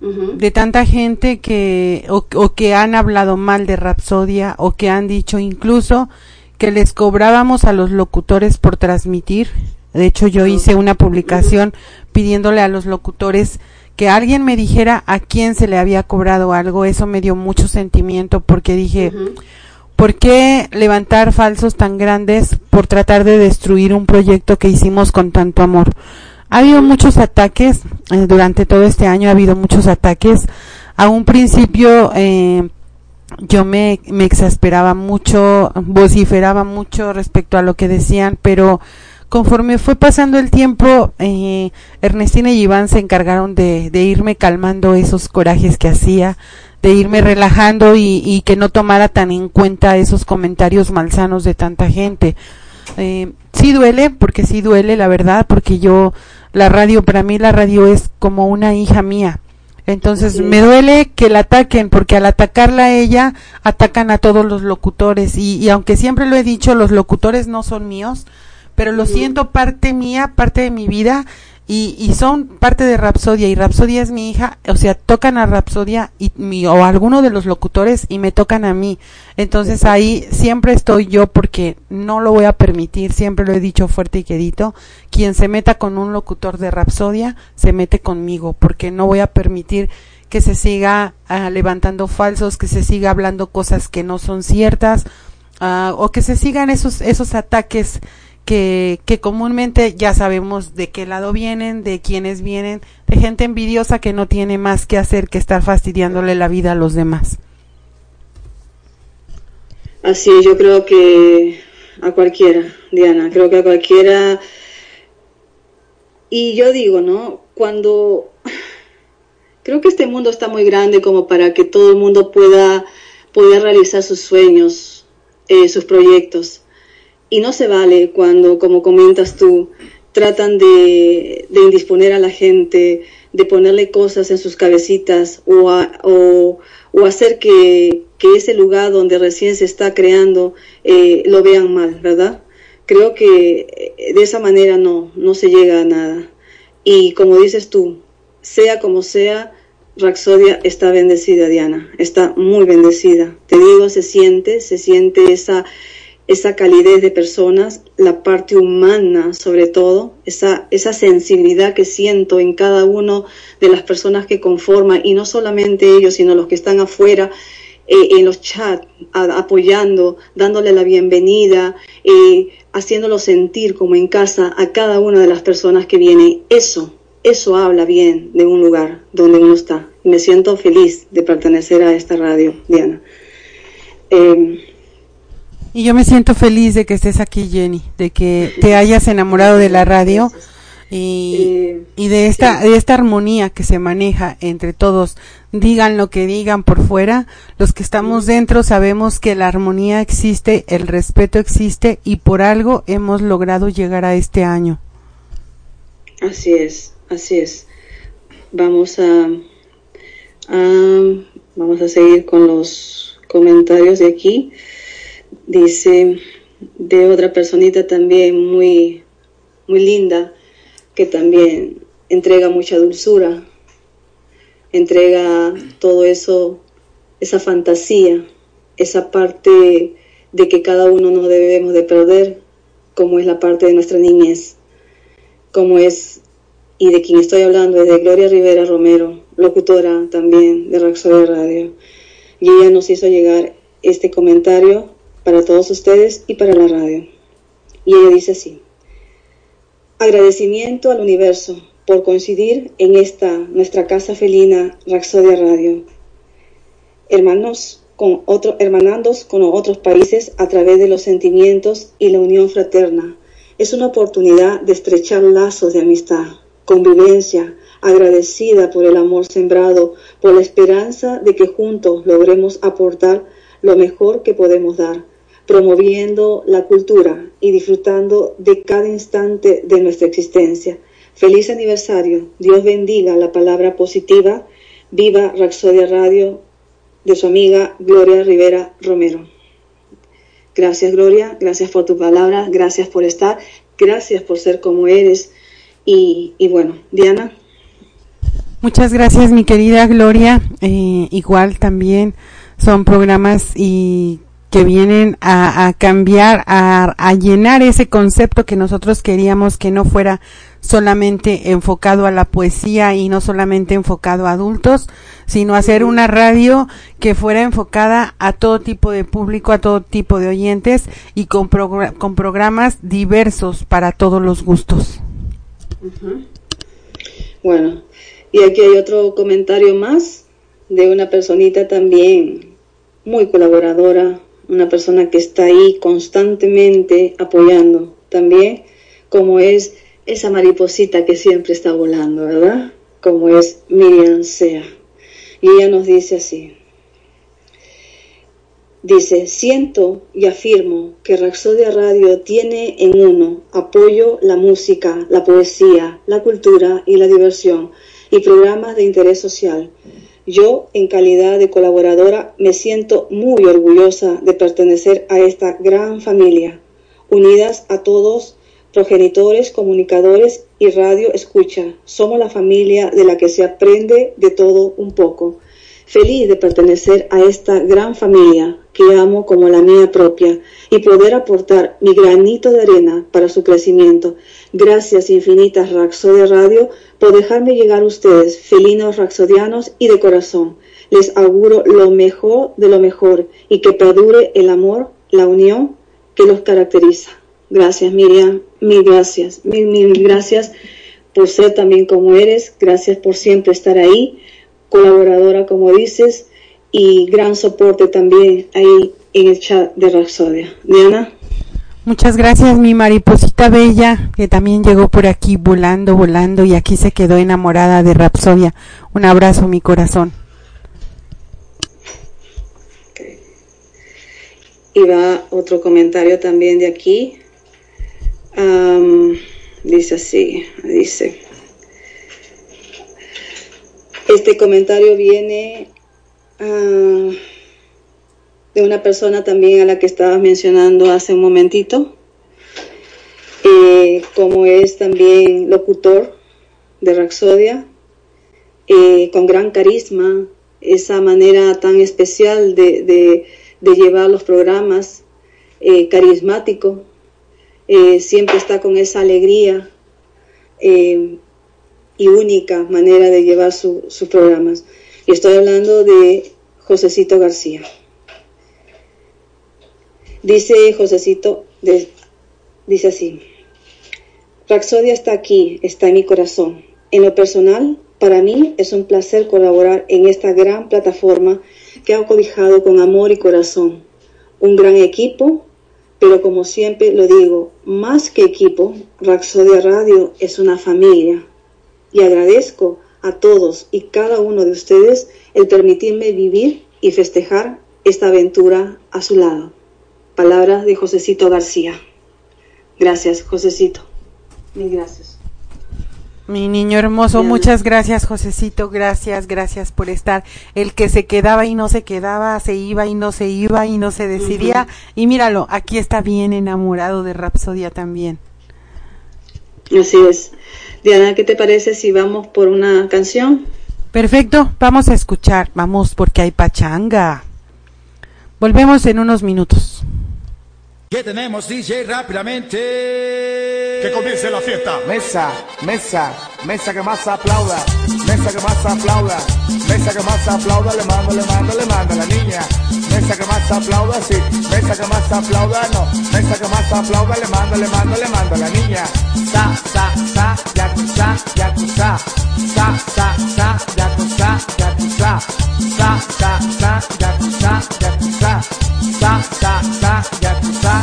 de tanta gente que, o, que han hablado mal de Rapsodia, o que han dicho incluso que les cobrábamos a los locutores por transmitir. De hecho, yo hice una publicación pidiéndole a los locutores que alguien me dijera a quién se le había cobrado algo, eso me dio mucho sentimiento porque dije, ¿por qué levantar falsos tan grandes por tratar de destruir un proyecto que hicimos con tanto amor? Ha habido muchos ataques, eh, durante todo este año ha habido muchos ataques. A un principio eh, yo me, me exasperaba mucho, vociferaba mucho respecto a lo que decían, pero conforme fue pasando el tiempo, eh, Ernestina y Iván se encargaron de, irme calmando esos corajes que hacía, de irme relajando y, que no tomara tan en cuenta esos comentarios malsanos de tanta gente. Eh, sí duele, porque sí duele, la verdad, porque yo, la radio, para mí la radio es como una hija mía. Entonces me duele que la ataquen, porque al atacarla a ella, atacan a todos los locutores. Y, y aunque siempre lo he dicho, los locutores no son míos, pero lo siento parte mía, parte de mi vida y, y son parte de Rapsodia y Rapsodia es mi hija, o sea, tocan a Rapsodia y mi, o alguno de los locutores y me tocan a mí. Entonces ahí siempre estoy yo porque no lo voy a permitir, siempre lo he dicho fuerte y quedito, quien se meta con un locutor de Rapsodia se mete conmigo porque no voy a permitir que se siga ah, levantando falsos, que se siga hablando cosas que no son ciertas uh, o que se sigan esos esos ataques que, comúnmente ya sabemos de qué lado vienen, de quiénes vienen, de gente envidiosa que no tiene más que hacer que estar fastidiándole la vida a los demás. Así, yo creo que a cualquiera, Diana, creo que a cualquiera. Y yo digo, ¿no? Cuando creo que este mundo está muy grande como para que todo el mundo pueda poder realizar sus sueños, eh, sus proyectos. Y no se vale cuando, como comentas tú, tratan de, indisponer a la gente, de ponerle cosas en sus cabecitas o, o, hacer que, ese lugar donde recién se está creando eh, lo vean mal, ¿verdad? Creo que eh, de esa manera no, no se llega a nada. Y como dices tú, sea como sea, Raxodia está bendecida, Diana, está muy bendecida. Te digo, se siente, se siente esa, esa calidez de personas, la parte humana sobre todo, esa, esa sensibilidad que siento en cada uno de las personas que conforman, y no solamente ellos, sino los que están afuera eh, en los chats, apoyando, dándole la bienvenida, eh, haciéndolo sentir como en casa a cada una de las personas que vienen. Eso, eso habla bien de un lugar donde uno está. Me siento feliz de pertenecer a esta radio, Diana. Eh, y yo me siento feliz de que estés aquí, Jenny, de que te hayas enamorado de la radio y, y de esta de esta armonía que se maneja entre todos. Digan lo que digan por fuera, los que estamos dentro sabemos que la armonía existe, el respeto existe y por algo hemos logrado llegar a este año. Así es, así es. Vamos a, a vamos a seguir con los comentarios de aquí dice de otra personita también muy, muy linda, que también entrega mucha dulzura, entrega todo eso, esa fantasía, esa parte de que cada uno no debemos de perder, como es la parte de nuestra niñez, como es, y de quien estoy hablando es de Gloria Rivera Romero, locutora también de Raxodia Radio, y ella nos hizo llegar este comentario para todos ustedes y para la radio. Y ella dice así, agradecimiento al universo por coincidir en esta nuestra casa felina Raxodia Radio. Hermanos con otro, hermanandos con otros países a través de los sentimientos y la unión fraterna. Es una oportunidad de estrechar lazos de amistad, convivencia, agradecida por el amor sembrado, por la esperanza de que juntos logremos aportar lo mejor que podemos dar promoviendo la cultura y disfrutando de cada instante de nuestra existencia. Feliz aniversario. Dios bendiga la palabra positiva. Viva Raxodia Radio de su amiga Gloria Rivera Romero. Gracias Gloria, gracias por tu palabra, gracias por estar, gracias por ser como eres. Y, bueno, Diana. Muchas gracias mi querida Gloria. Eh, igual también son programas y que vienen a, cambiar, a, llenar ese concepto que nosotros queríamos que no fuera solamente enfocado a la poesía y no solamente enfocado a adultos, sino hacer una radio que fuera enfocada a todo tipo de público, a todo tipo de oyentes y con, con programas diversos para todos los gustos. Bueno, y aquí hay otro comentario más de una personita también muy colaboradora, una persona que está ahí constantemente apoyando también, como es esa mariposita que siempre está volando, ¿verdad? Como es Miriam Sea. Y ella nos dice así. Dice, siento y afirmo que Raxodia Radio tiene en uno apoyo la música, la poesía, la cultura y la diversión y programas de interés social yo, en calidad de colaboradora, me siento muy orgullosa de pertenecer a esta gran familia, unidas a todos, progenitores, comunicadores y radio escucha. Somos la familia de la que se aprende de todo un poco. Feliz de pertenecer a esta gran familia que amo como la mía propia y poder aportar mi granito de arena para su crecimiento. Gracias infinitas Raxodia Radio por dejarme llegar a ustedes, felinos raxodianos y de corazón. Les auguro lo mejor de lo mejor y que perdure el amor, la unión que los caracteriza. Gracias Miriam, mil gracias, mil, mil gracias por ser también como eres, gracias por siempre estar ahí, colaboradora como dices y gran soporte también ahí en el chat de Raxodia. Diana. Muchas gracias, mi mariposita bella, que también llegó por aquí volando, volando y aquí se quedó enamorada de Rapsodia. Un abrazo, mi corazón. Y va otro comentario también de aquí. dice así, dice. Este comentario viene ah, de una persona también a la que estabas mencionando hace un momentito, eh, como es también locutor de Raxodia, eh, con gran carisma, esa manera tan especial de, llevar los programas, eh, carismático, siempre está con esa alegría y única manera de llevar sus programas. Y estoy hablando de Josecito García. Dice Josecito, dice así, Raxodia está aquí, está en mi corazón. En lo personal, para mí es un placer colaborar en esta gran plataforma que ha cobijado con amor y corazón. Un gran equipo, pero como siempre lo digo, más que equipo, Raxodia Radio es una familia, y agradezco a todos y cada uno de ustedes el permitirme vivir y festejar esta aventura a su lado. Palabras de Josecito García. Gracias, Josecito. Mil gracias. Mi niño hermoso, muchas gracias, Josecito, gracias, gracias por estar. El que se quedaba y no se quedaba, se iba y no se iba y no se decidía. Y míralo, aquí está bien enamorado de Rapsodia también. Así es. Diana, ¿qué te parece si vamos por una canción? Perfecto, vamos a escuchar, vamos porque hay pachanga. Volvemos en unos minutos. ¿Qué tenemos, DJ? Rápidamente. Que comience la fiesta. Mesa, mesa, mesa que más aplauda. Mesa que más aplauda. Mesa que más aplauda. Le mando, le mando, le mando a la niña. Mesa que más aplauda, sí. Mesa que más aplauda, no. Mesa que más aplauda. Le mando, le mando, le mando a la niña. Sa, sa, sa, yakuza, yakuza. Sa, sa, sa, yakuza, yakuza. Sa, sa, sa, yakuza, yakuza. Sa, sa, sa,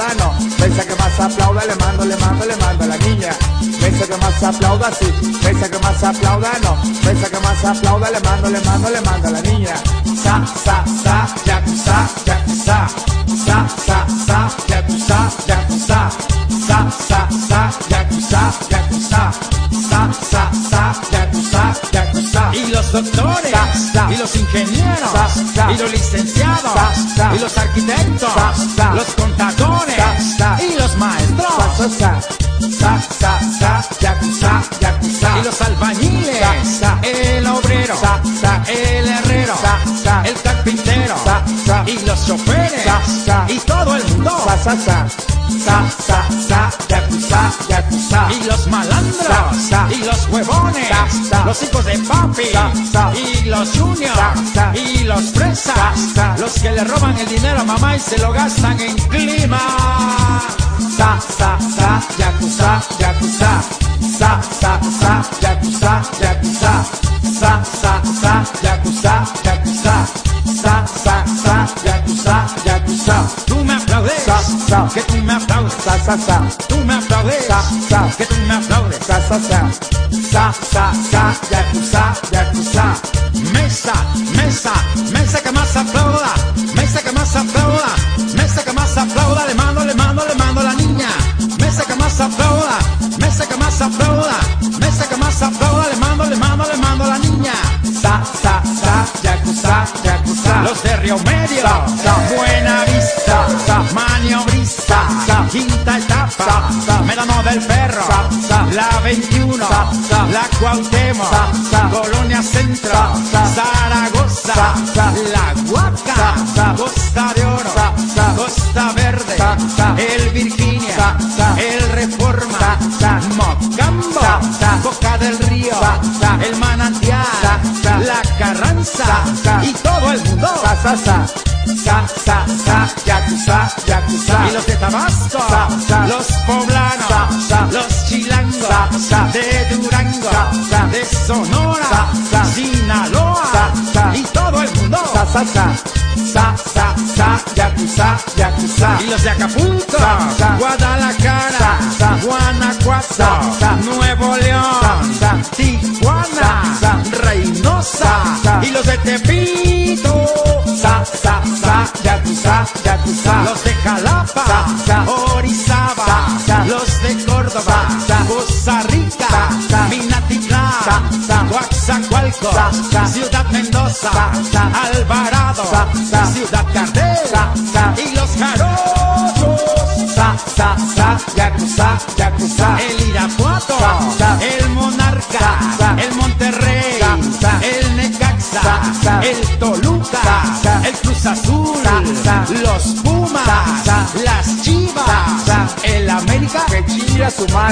más aplauda, no. Mesa que más aplauda, le mando, le mando, le mando a la niña. Mesa que más aplauda, sí. Mesa que más aplauda, no. Mesa que más aplauda, le mando, le mando, le mando a la niña. Sa, sa, sa. Sa, sa, sa, yakuza, yakuza. y los malandros, Sa, sa. y los huevones, Sa, sa. los hijos de papi, Sa, sa. y los juniors, Sa, sa. y los sa. los que le roban el dinero a mamá y se lo gastan en clima. Sa, sa, sa, Sa, sa, tú me aplaudes, Sa, sa. que tú me aplaudes. Sa, sa, sa. Sa, sa, sa, yakuza. Sa. Acapulco,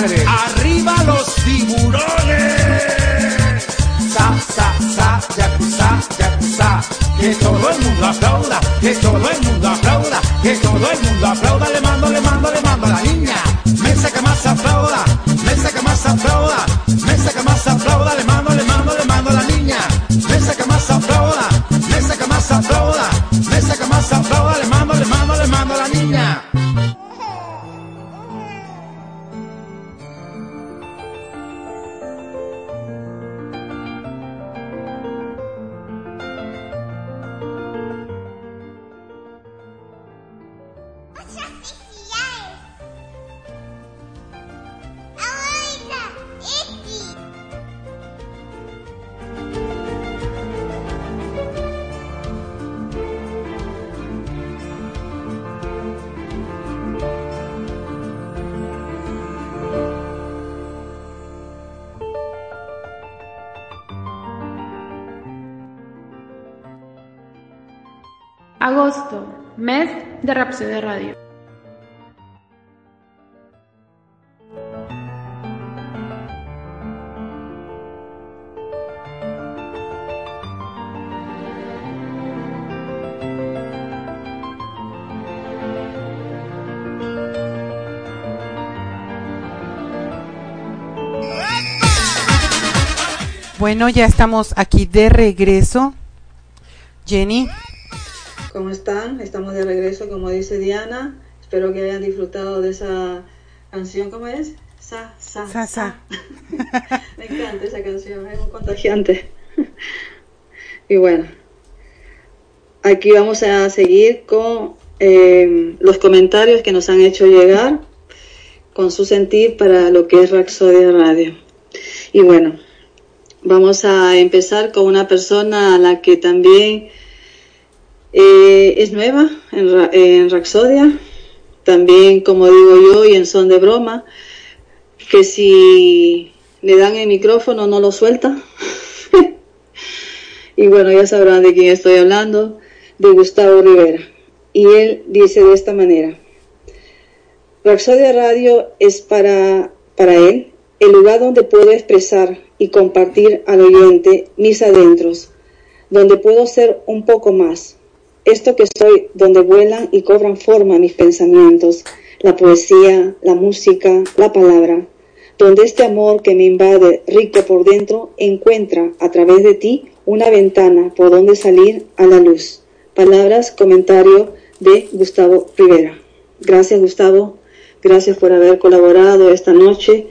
madre. Agosto, mes de Rapsodia Radio. Bueno, ya estamos aquí de regreso. Jenny, ¿Cómo están? Estamos de regreso, como dice Diana. Espero que hayan disfrutado de esa canción, ¿cómo es? Sa, sa, Sa, sa. Me encanta esa canción, es muy contagiante. y bueno, aquí vamos a seguir con eh, los comentarios que nos han hecho llegar con su sentir para lo que es Raxodia Radio. Y bueno, vamos a empezar con una persona a la que también eh, es nueva en, en Raxodia, también como digo yo y en son de broma, que si le dan el micrófono no lo suelta. y bueno, ya sabrán de quién estoy hablando, de Gustavo Rivera. Y él dice de esta manera, Raxodia Radio es para, para él el lugar donde puedo expresar y compartir al oyente mis adentros, donde puedo ser un poco más. Esto que soy, donde vuelan y cobran forma mis pensamientos, la poesía, la música, la palabra, donde este amor que me invade rico por dentro encuentra a través de ti una ventana por donde salir a la luz. Palabras, comentario de Gustavo Rivera. Gracias Gustavo, gracias por haber colaborado esta noche,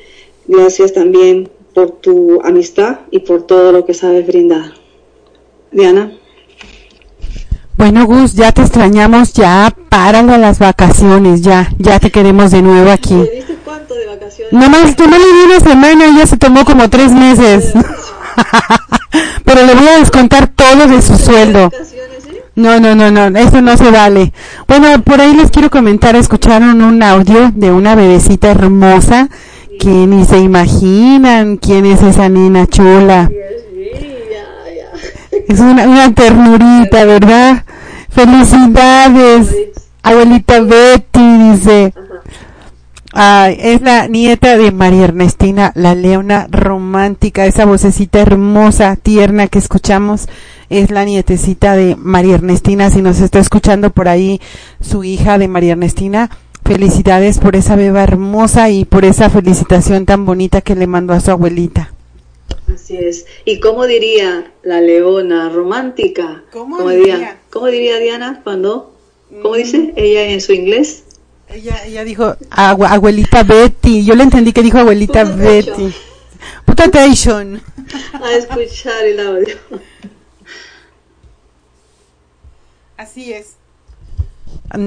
gracias también por tu amistad y por todo lo que sabes brindar. Diana. Bueno Gus, ya te extrañamos, ya párale a las vacaciones, ya, ya te queremos de nuevo aquí. ¿Le diste cuánto de vacaciones? Nomás, nomás le di una semana y ya se tomó como tres meses. Pero le voy a descontar todo de su sueldo. No, no, no, no, eso no se vale. Bueno, por ahí les quiero comentar, escucharon un audio de una bebecita hermosa que ni se imaginan quién es esa nena chula. Es una, una ternurita, ¿verdad? Felicidades, abuelita Betty, dice. Ay, es la nieta de María Ernestina, la leona romántica, esa vocecita hermosa, tierna que escuchamos es la nietecita de María Ernestina. Si nos está escuchando por ahí su hija de María Ernestina, felicidades por esa beba hermosa y por esa felicitación tan bonita que le mandó a su abuelita. Así es. ¿Y cómo diría la leona romántica? ¿Cómo diría? ¿Cómo diría Diana cuando? ¿Cómo Mm. dice ella en su inglés? Ella, ella dijo "Agua- abuelita Betty. Yo le entendí que dijo abuelita Puta Betty. Putation. A escuchar el audio. Así es.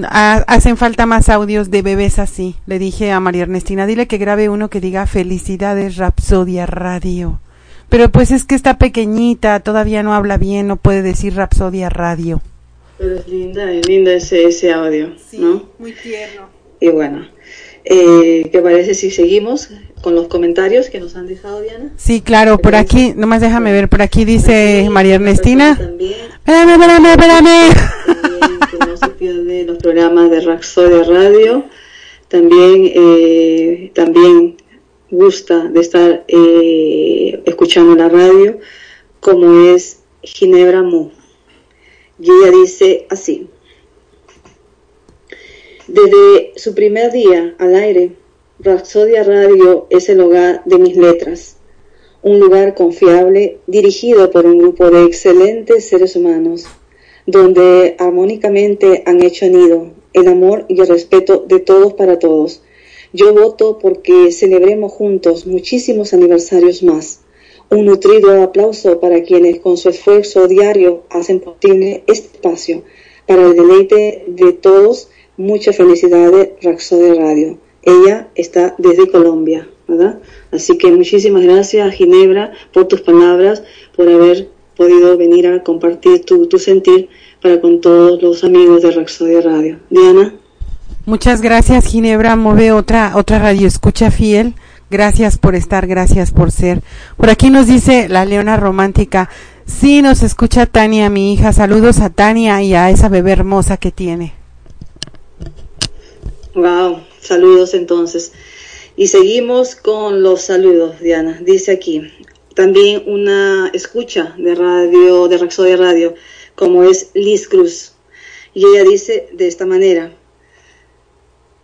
Ha- hacen falta más audios de bebés así. Le dije a María Ernestina, dile que grabe uno que diga felicidades Rapsodia Radio. Pero pues es que está pequeñita, todavía no habla bien, no puede decir Rapsodia Radio. Pero es linda, es linda ese, ese audio, ¿no? muy tierno. Y bueno, eh, ¿qué parece si seguimos con los comentarios que nos han dejado, Diana? Sí, claro, por aquí, nomás déjame ver, por aquí dice María Ernestina. También, Espérame, espérame, espérame. también que no se pierde los programas de Raxodia Radio. También, eh, también gusta de estar eh, escuchando la radio, como es Ginebra Mu. Y ella dice así. Desde su primer día al aire, Rapsodia Radio es el hogar de mis letras, un lugar confiable dirigido por un grupo de excelentes seres humanos, donde armónicamente han hecho nido el amor y el respeto de todos para todos. Yo voto porque celebremos juntos muchísimos aniversarios más. Un nutrido aplauso para quienes con su esfuerzo diario hacen posible este espacio. Para el deleite de todos, muchas felicidades, Raxode Radio. Ella está desde Colombia, ¿verdad? Así que muchísimas gracias, Ginebra, por tus palabras, por haber podido venir a compartir tu, tu sentir para con todos los amigos de Raxodia Radio. Diana. Muchas gracias, Ginebra. Move otra, otra radio escucha fiel. Gracias por estar, gracias por ser. Por aquí nos dice la Leona Romántica. Sí, nos escucha Tania, mi hija. Saludos a Tania y a esa bebé hermosa que tiene. Wow, saludos entonces. Y seguimos con los saludos, Diana. Dice aquí, también una escucha de radio, de Raxodia Radio, como es Liz Cruz. Y ella dice de esta manera,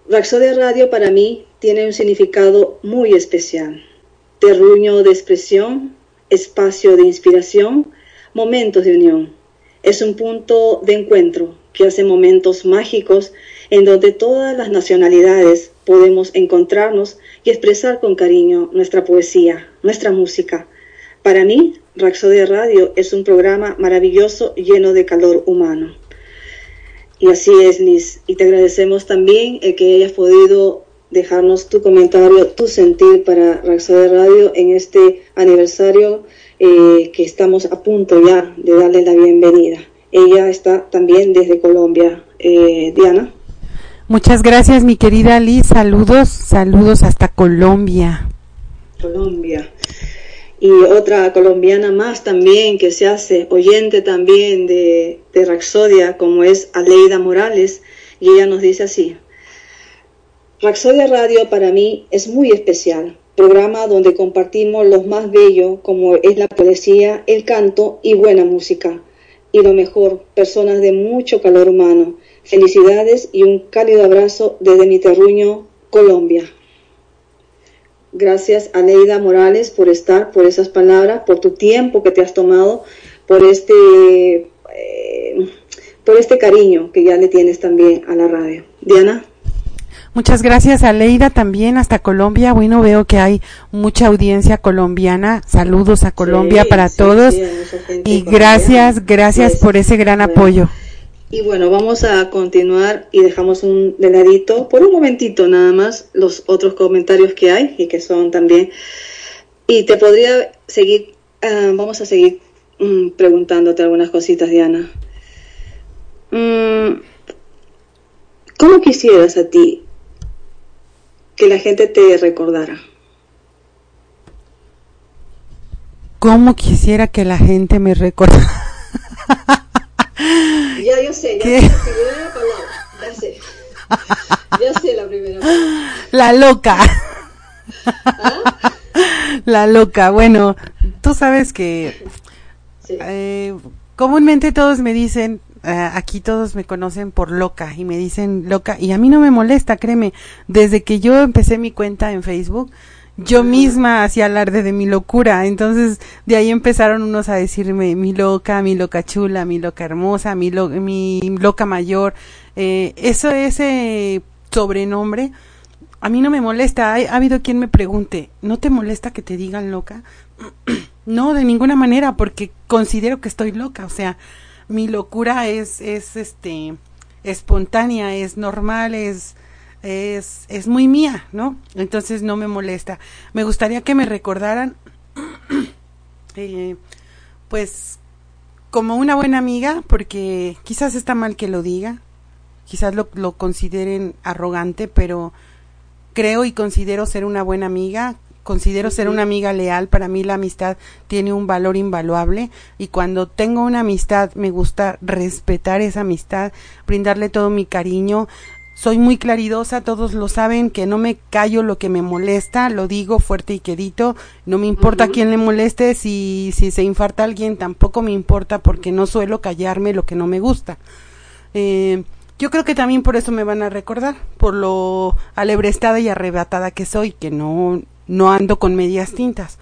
Raxodia Radio para mí tiene un significado muy especial. Terruño de expresión, espacio de inspiración, momentos de unión. Es un punto de encuentro que hace momentos mágicos en donde todas las nacionalidades podemos encontrarnos y expresar con cariño nuestra poesía, nuestra música. Para mí, Raxodia Radio es un programa maravilloso lleno de calor humano. Y así es, Liz. Y te agradecemos también el que hayas podido dejarnos tu comentario, tu sentir para Raxodia Radio en este aniversario eh, que estamos a punto ya de darle la bienvenida. Ella está también desde Colombia. Eh, Diana. Muchas gracias, mi querida Liz. Saludos, saludos hasta Colombia. Colombia. Y otra colombiana más también que se hace oyente también de, de Raxodia, como es Aleida Morales, y ella nos dice así. Raxodia Radio para mí es muy especial, programa donde compartimos lo más bello como es la poesía, el canto y buena música. Y lo mejor, personas de mucho calor humano. Felicidades y un cálido abrazo desde mi terruño, Colombia. Gracias a Neida Morales por estar, por esas palabras, por tu tiempo que te has tomado, por este, eh, por este cariño que ya le tienes también a la radio. Diana. Muchas gracias a Leida también hasta Colombia. Bueno, veo que hay mucha audiencia colombiana. Saludos a Colombia Sí, para sí, todos. sí, y colombiana. gracias, gracias Pues, por ese gran bueno. apoyo. Y bueno, vamos a continuar y dejamos un de ladito, por un momentito nada más, los otros comentarios que hay y que son también. Y te podría seguir, ah, vamos a seguir mm, preguntándote algunas cositas, Diana. Mm, ¿Cómo quisieras a ti que la gente te recordara? ¿Cómo quisiera que la gente me recordara? Ya, yo sé, ya ¿Qué? sé la primera palabra, ya sé. Ya sé la primera palabra. La loca. La loca. Bueno, tú sabes que Sí. eh, comúnmente todos me dicen, eh, aquí todos me conocen por loca y me dicen loca y a mí no me molesta, créeme, desde que yo empecé mi cuenta en Facebook, yo misma hacía alarde de mi locura, entonces de ahí empezaron unos a decirme mi loca, mi loca chula, mi loca hermosa, mi, mi loca mayor, eh, eso ese sobrenombre a mí no me molesta, ha, ha habido quien me pregunte, ¿no te molesta que te digan loca? no, de ninguna manera, porque considero que estoy loca, o sea, mi locura es, es este, espontánea, es normal, es, es, es muy mía, ¿no? Entonces no me molesta. Me gustaría que me recordaran, eh, pues, como una buena amiga, porque quizás está mal que lo diga, quizás lo, lo consideren arrogante, pero creo y considero ser una buena amiga, considero ser una amiga leal. Para mí la amistad tiene un valor invaluable y cuando tengo una amistad me gusta respetar esa amistad, brindarle todo mi cariño. Soy muy claridosa, todos lo saben, que no me callo lo que me molesta, lo digo fuerte y quedito, no me importa a quién le moleste, si, si se infarta alguien tampoco me importa porque no suelo callarme lo que no me gusta. Eh, yo creo que también por eso me van a recordar, por lo alebrestada y arrebatada que soy, que no, no ando con medias tintas.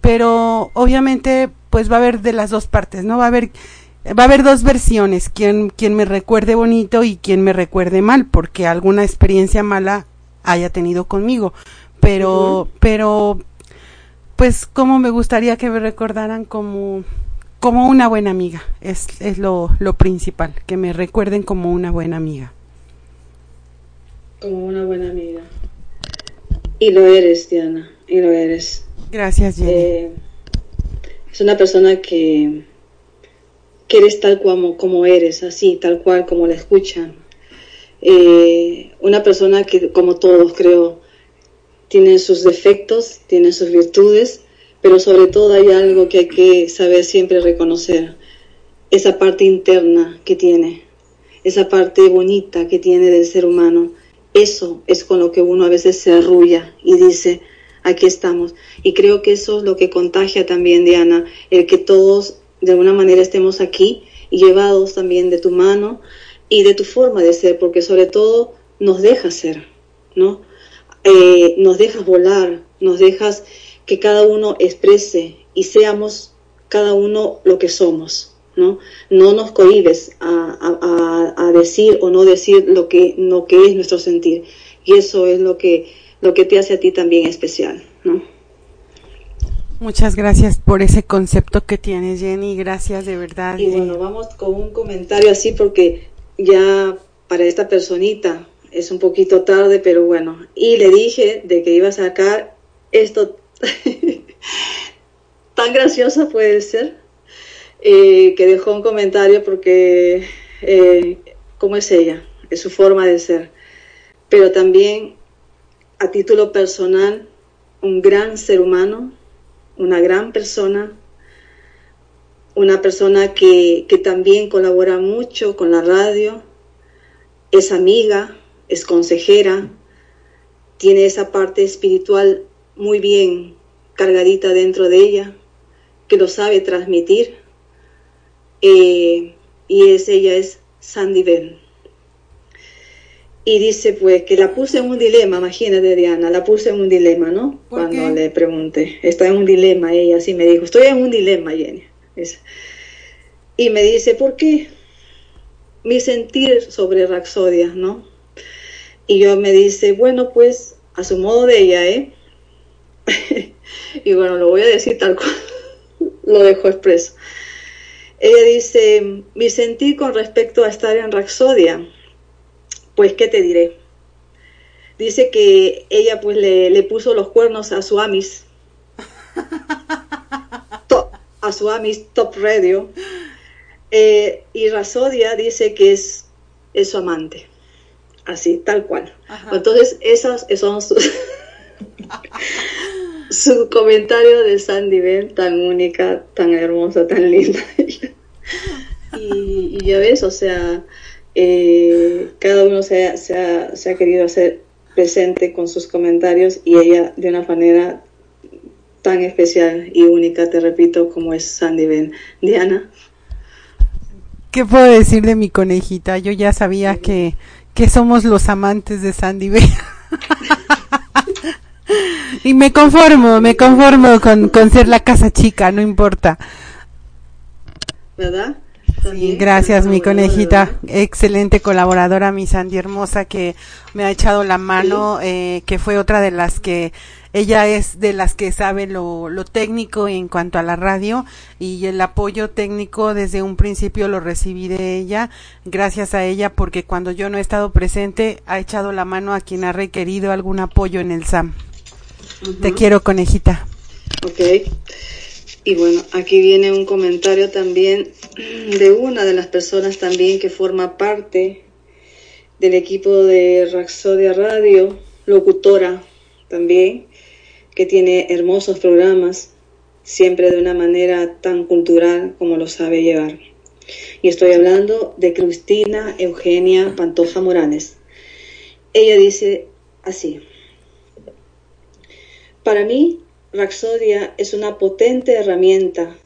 Pero obviamente pues va a haber de las dos partes, ¿no? Va a haber va a haber dos versiones, quien quien me recuerde bonito y quien me recuerde mal, porque alguna experiencia mala haya tenido conmigo. Pero pero pues como me gustaría que me recordaran como como una buena amiga, es, es lo, lo principal, que me recuerden como una buena amiga. Como una buena amiga. Y lo eres, Diana, y lo eres. Gracias, Jenny. Eh, es una persona que, que eres tal como, como eres, así, tal cual como la escuchan. Eh, una persona que, como todos creo, tiene sus defectos, tiene sus virtudes, pero sobre todo hay algo que hay que saber siempre reconocer, esa parte interna que tiene, esa parte bonita que tiene del ser humano eso es con lo que uno a veces se arrulla y dice, aquí estamos. Y creo que eso es lo que contagia también, Diana, el que todos de alguna manera estemos aquí llevados también de tu mano y de tu forma de ser, porque sobre todo nos dejas ser, ¿no? Eh, nos dejas volar, nos dejas que cada uno exprese y seamos cada uno lo que somos. ¿no? No nos cohibes a, a, decir o no decir lo que, lo que es nuestro sentir. Y eso es lo que, lo que te hace a ti también especial, ¿no? Muchas gracias por ese concepto que tienes, Jenny. Gracias de verdad. Y bueno, vamos con un comentario así porque ya para esta personita es un poquito tarde, pero bueno. Y le dije de que iba a sacar esto tan graciosa puede ser eh, que dejó un comentario porque eh, cómo es ella, es su forma de ser, pero también a título personal, un gran ser humano, una gran persona, una persona que, que también colabora mucho con la radio, es amiga, es consejera, tiene esa parte espiritual muy bien cargadita dentro de ella, que lo sabe transmitir eh, y es, ella es Sandy Ben. Y dice pues que la puse en un dilema, imagínate Diana, la puse en un dilema, ¿no? Cuando le pregunté, está en un dilema, ella así me dijo, estoy en un dilema, Jenny. Y me dice, ¿por qué? Mi sentir sobre Raxodia, ¿no? Y yo me dice, bueno, pues a su modo de ella, ¿eh? y bueno, lo voy a decir tal cual, lo dejo expreso. Ella dice, mi sentir con respecto a estar en Raxodia, pues qué te diré. Dice que ella pues le, puso los cuernos a su Amis, a su Amis Top Radio, eh, y Raxodia dice que es, es su amante, así, tal cual. Entonces, esas son sus... su comentario de Sandy Ben, tan única, tan hermosa, tan linda. y, ya ves, o sea, eh, cada uno se ha, se, ha, querido hacer presente con sus comentarios y ella de una manera tan especial y única, te repito, como es Sandy Ben. Diana. ¿Qué puedo decir de mi conejita? Yo ya sabía que, que somos los amantes de Sandy Bell. y me conformo, me conformo con, con ser la casa chica, no importa. ¿Verdad? Gracias mi conejita, excelente colaboradora mi Sandy hermosa que me ha echado la mano, eh, que fue otra de las que ella es de las que sabe lo, lo técnico en cuanto a la radio y el apoyo técnico desde un principio lo recibí de ella, gracias a ella porque cuando yo no he estado presente ha echado la mano a quien ha requerido algún apoyo en el SAM. Te quiero conejita. Ok. Y bueno, aquí viene un comentario también de una de las personas también que forma parte del equipo de Raxodia Radio, locutora también, que tiene hermosos programas, siempre de una manera tan cultural como lo sabe llevar. Y estoy hablando de Cristina Eugenia Pantoja Morales. Ella dice así, para mí Raxodia es una potente herramienta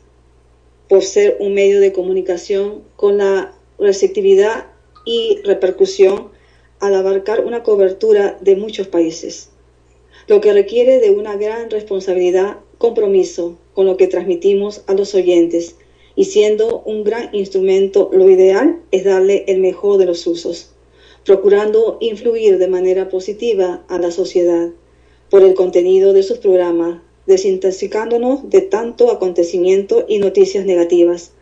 por ser un medio de comunicación con la receptividad y repercusión al abarcar una cobertura de muchos países, lo que requiere de una gran responsabilidad, compromiso con lo que transmitimos a los oyentes y siendo un gran instrumento, lo ideal es darle el mejor de los usos, procurando influir de manera positiva a la sociedad por el contenido de sus programas, desintoxicándonos de tanto acontecimiento y noticias negativas,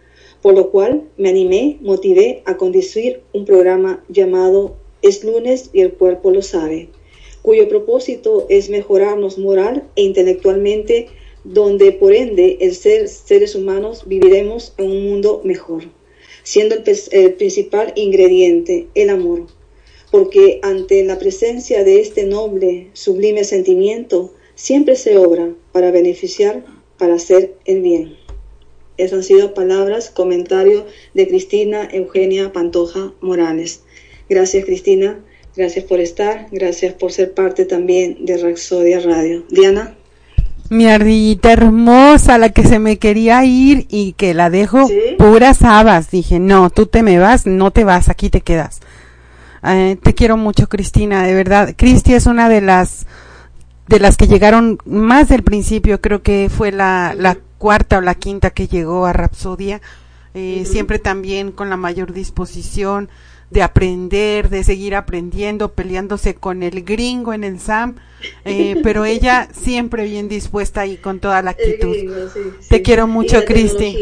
por lo cual me animé, motivé a conducir un programa llamado Es lunes y el cuerpo lo sabe, cuyo propósito es mejorarnos moral e intelectualmente, donde por ende el ser seres humanos viviremos en un mundo mejor, siendo el, el principal ingrediente el amor, porque ante la presencia de este noble, sublime sentimiento, siempre se obra para beneficiar, para hacer el bien. Esas han sido palabras, comentarios de Cristina Eugenia Pantoja Morales. Gracias Cristina, gracias por estar, gracias por ser parte también de Raxodia Radio. Diana. Mi ardillita hermosa, la que se me quería ir y que la dejo ¿Sí? puras habas. Dije, no, tú te me vas, no te vas, aquí te quedas. Eh, te quiero mucho, Cristina, de verdad. Cristi es una de las de las que llegaron más del principio, creo que fue la, la cuarta o la quinta que llegó a Rapsodia, eh, siempre también con la mayor disposición de aprender, de seguir aprendiendo, peleándose con el gringo en el SAM, eh, pero ella siempre bien dispuesta y con toda la actitud. Gringo, sí, Te quiero mucho, Cristi.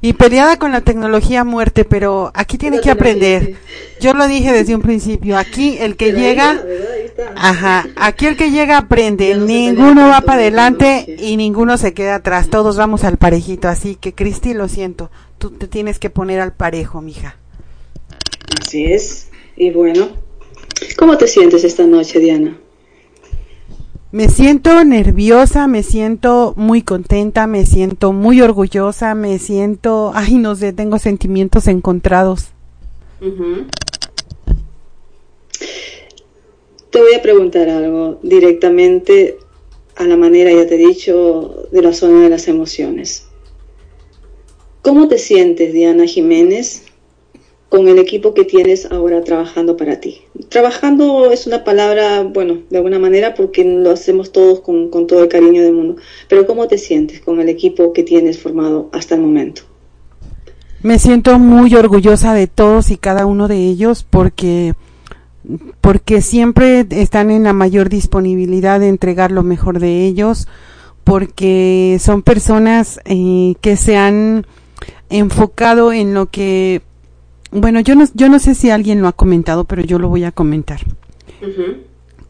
Y peleada con la tecnología a muerte, pero aquí tiene La que aprender. Yo lo dije desde un principio, aquí el que Pero ahí llega, está, ¿verdad? Ahí está. Ajá, aquí el que llega aprende, no ninguno va para el adelante y ninguno se queda atrás, todos vamos al parejito, así que Cristi, lo siento, tú te tienes que poner al parejo, mija. Así es. Y bueno, ¿cómo te sientes esta noche, Diana? Me siento nerviosa, me siento muy contenta, me siento muy orgullosa, me siento, ay, no sé, tengo sentimientos encontrados. Te voy a preguntar algo directamente a la manera, ya te he dicho, de la zona de las emociones. ¿Cómo te sientes, Diana Jiménez, con el equipo que tienes ahora trabajando para ti? Trabajando es una palabra, bueno, de alguna manera porque lo hacemos todos con, todo el cariño del mundo, pero ¿cómo te sientes con el equipo que tienes formado hasta el momento? Me siento muy orgullosa de todos y cada uno de ellos porque porque siempre están en la mayor disponibilidad de entregar lo mejor de ellos, porque son personas eh, que se han enfocado en lo que bueno, yo no yo no sé si alguien lo ha comentado, pero yo lo voy a comentar.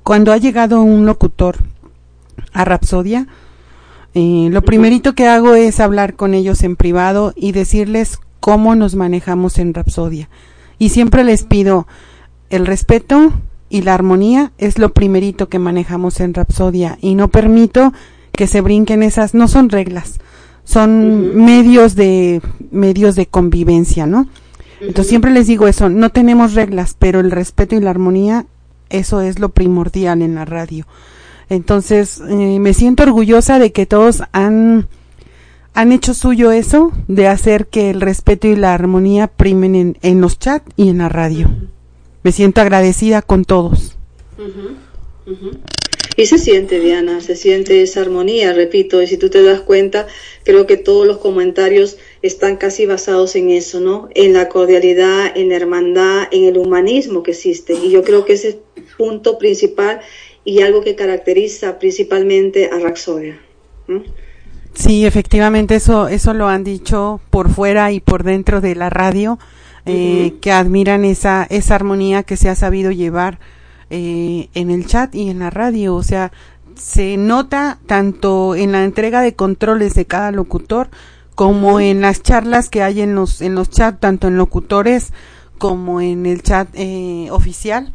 Cuando ha llegado un locutor a Rapsodia, eh, lo primerito que hago es hablar con ellos en privado y decirles cómo nos manejamos en Rapsodia. Y siempre les pido el respeto y la armonía es lo primerito que manejamos en Rapsodia y no permito que se brinquen esas, no son reglas, son medios de medios de convivencia, ¿no? Entonces siempre les digo eso, no tenemos reglas, pero el respeto y la armonía, eso es lo primordial en la radio. Entonces, eh, me siento orgullosa de que todos han, han hecho suyo eso de hacer que el respeto y la armonía primen en, en los chats y en la radio. Me siento agradecida con todos. Y se siente, Diana, se siente esa armonía, repito, y si tú te das cuenta, creo que todos los comentarios están casi basados en eso, ¿no? En la cordialidad, en la hermandad, en el humanismo que existe. Y yo creo que ese es el punto principal y algo que caracteriza principalmente a Raxodia. Sí, efectivamente, eso, eso lo han dicho por fuera y por dentro de la radio, eh, que admiran esa, esa armonía que se ha sabido llevar eh, en el chat y en la radio. O sea, se nota tanto en la entrega de controles de cada locutor como en las charlas que hay en los en los chats tanto en locutores como en el chat eh, oficial.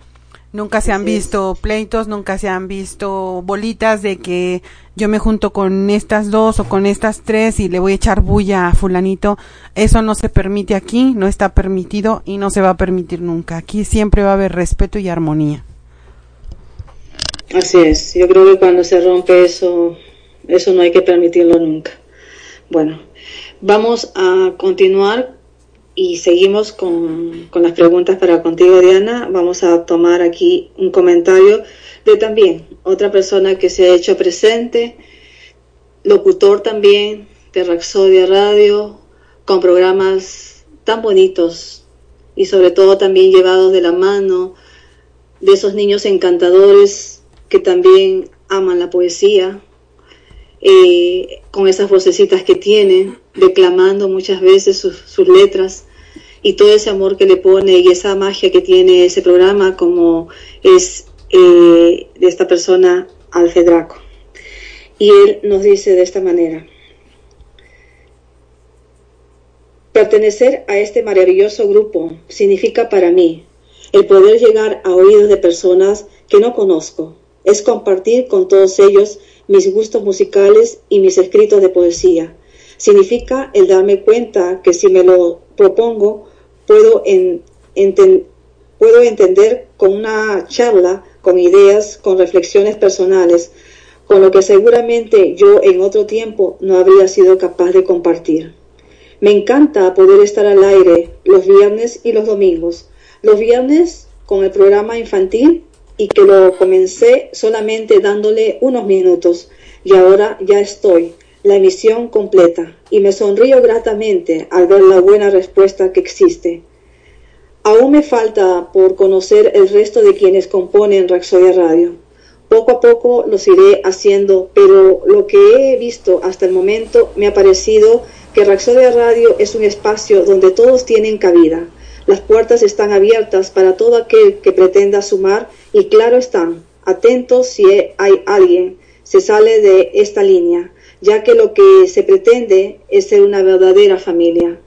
Nunca se han visto pleitos nunca se han visto bolitas de que yo me junto con estas dos o con estas tres y le voy a echar bulla a fulanito. Eso no se permite aquí no está permitido y no se va a permitir nunca. Aquí siempre va a haber respeto y armonía Así es, yo creo que cuando se rompe eso, eso no hay que permitirlo nunca. Bueno, vamos a continuar y seguimos con, con las preguntas para contigo, Diana. Vamos a tomar aquí un comentario de también otra persona que se ha hecho presente, locutor también de Raxodia Radio, con programas tan bonitos y sobre todo también llevados de la mano de esos niños encantadores que también aman la poesía, eh, con esas vocecitas que tienen, declamando muchas veces sus, letras y todo ese amor que le pone y esa magia que tiene ese programa como es eh, de esta persona Alfedraco. Y él nos dice de esta manera, pertenecer a este maravilloso grupo significa para mí el poder llegar a oídos de personas que no conozco, es compartir con todos ellos mis gustos musicales y mis escritos de poesía. Significa el darme cuenta que si me lo propongo, puedo, puedo entender con una charla, con ideas, con reflexiones personales, con lo que seguramente yo en otro tiempo no habría sido capaz de compartir. Me encanta poder estar al aire los viernes y los domingos. Los viernes con el programa infantil y que lo comencé solamente dándole unos minutos y ahora ya estoy, la emisión completa, y me sonrío gratamente al ver la buena respuesta que existe. Aún me falta por conocer el resto de quienes componen Raxodia Radio. Poco a poco los iré haciendo, pero lo que he visto hasta el momento me ha parecido que Raxodia Radio es un espacio donde todos tienen cabida. Las puertas están abiertas para todo aquel que pretenda sumar y claro están, atentos si hay alguien se sale de esta línea, ya que lo que se pretende es ser una verdadera familia.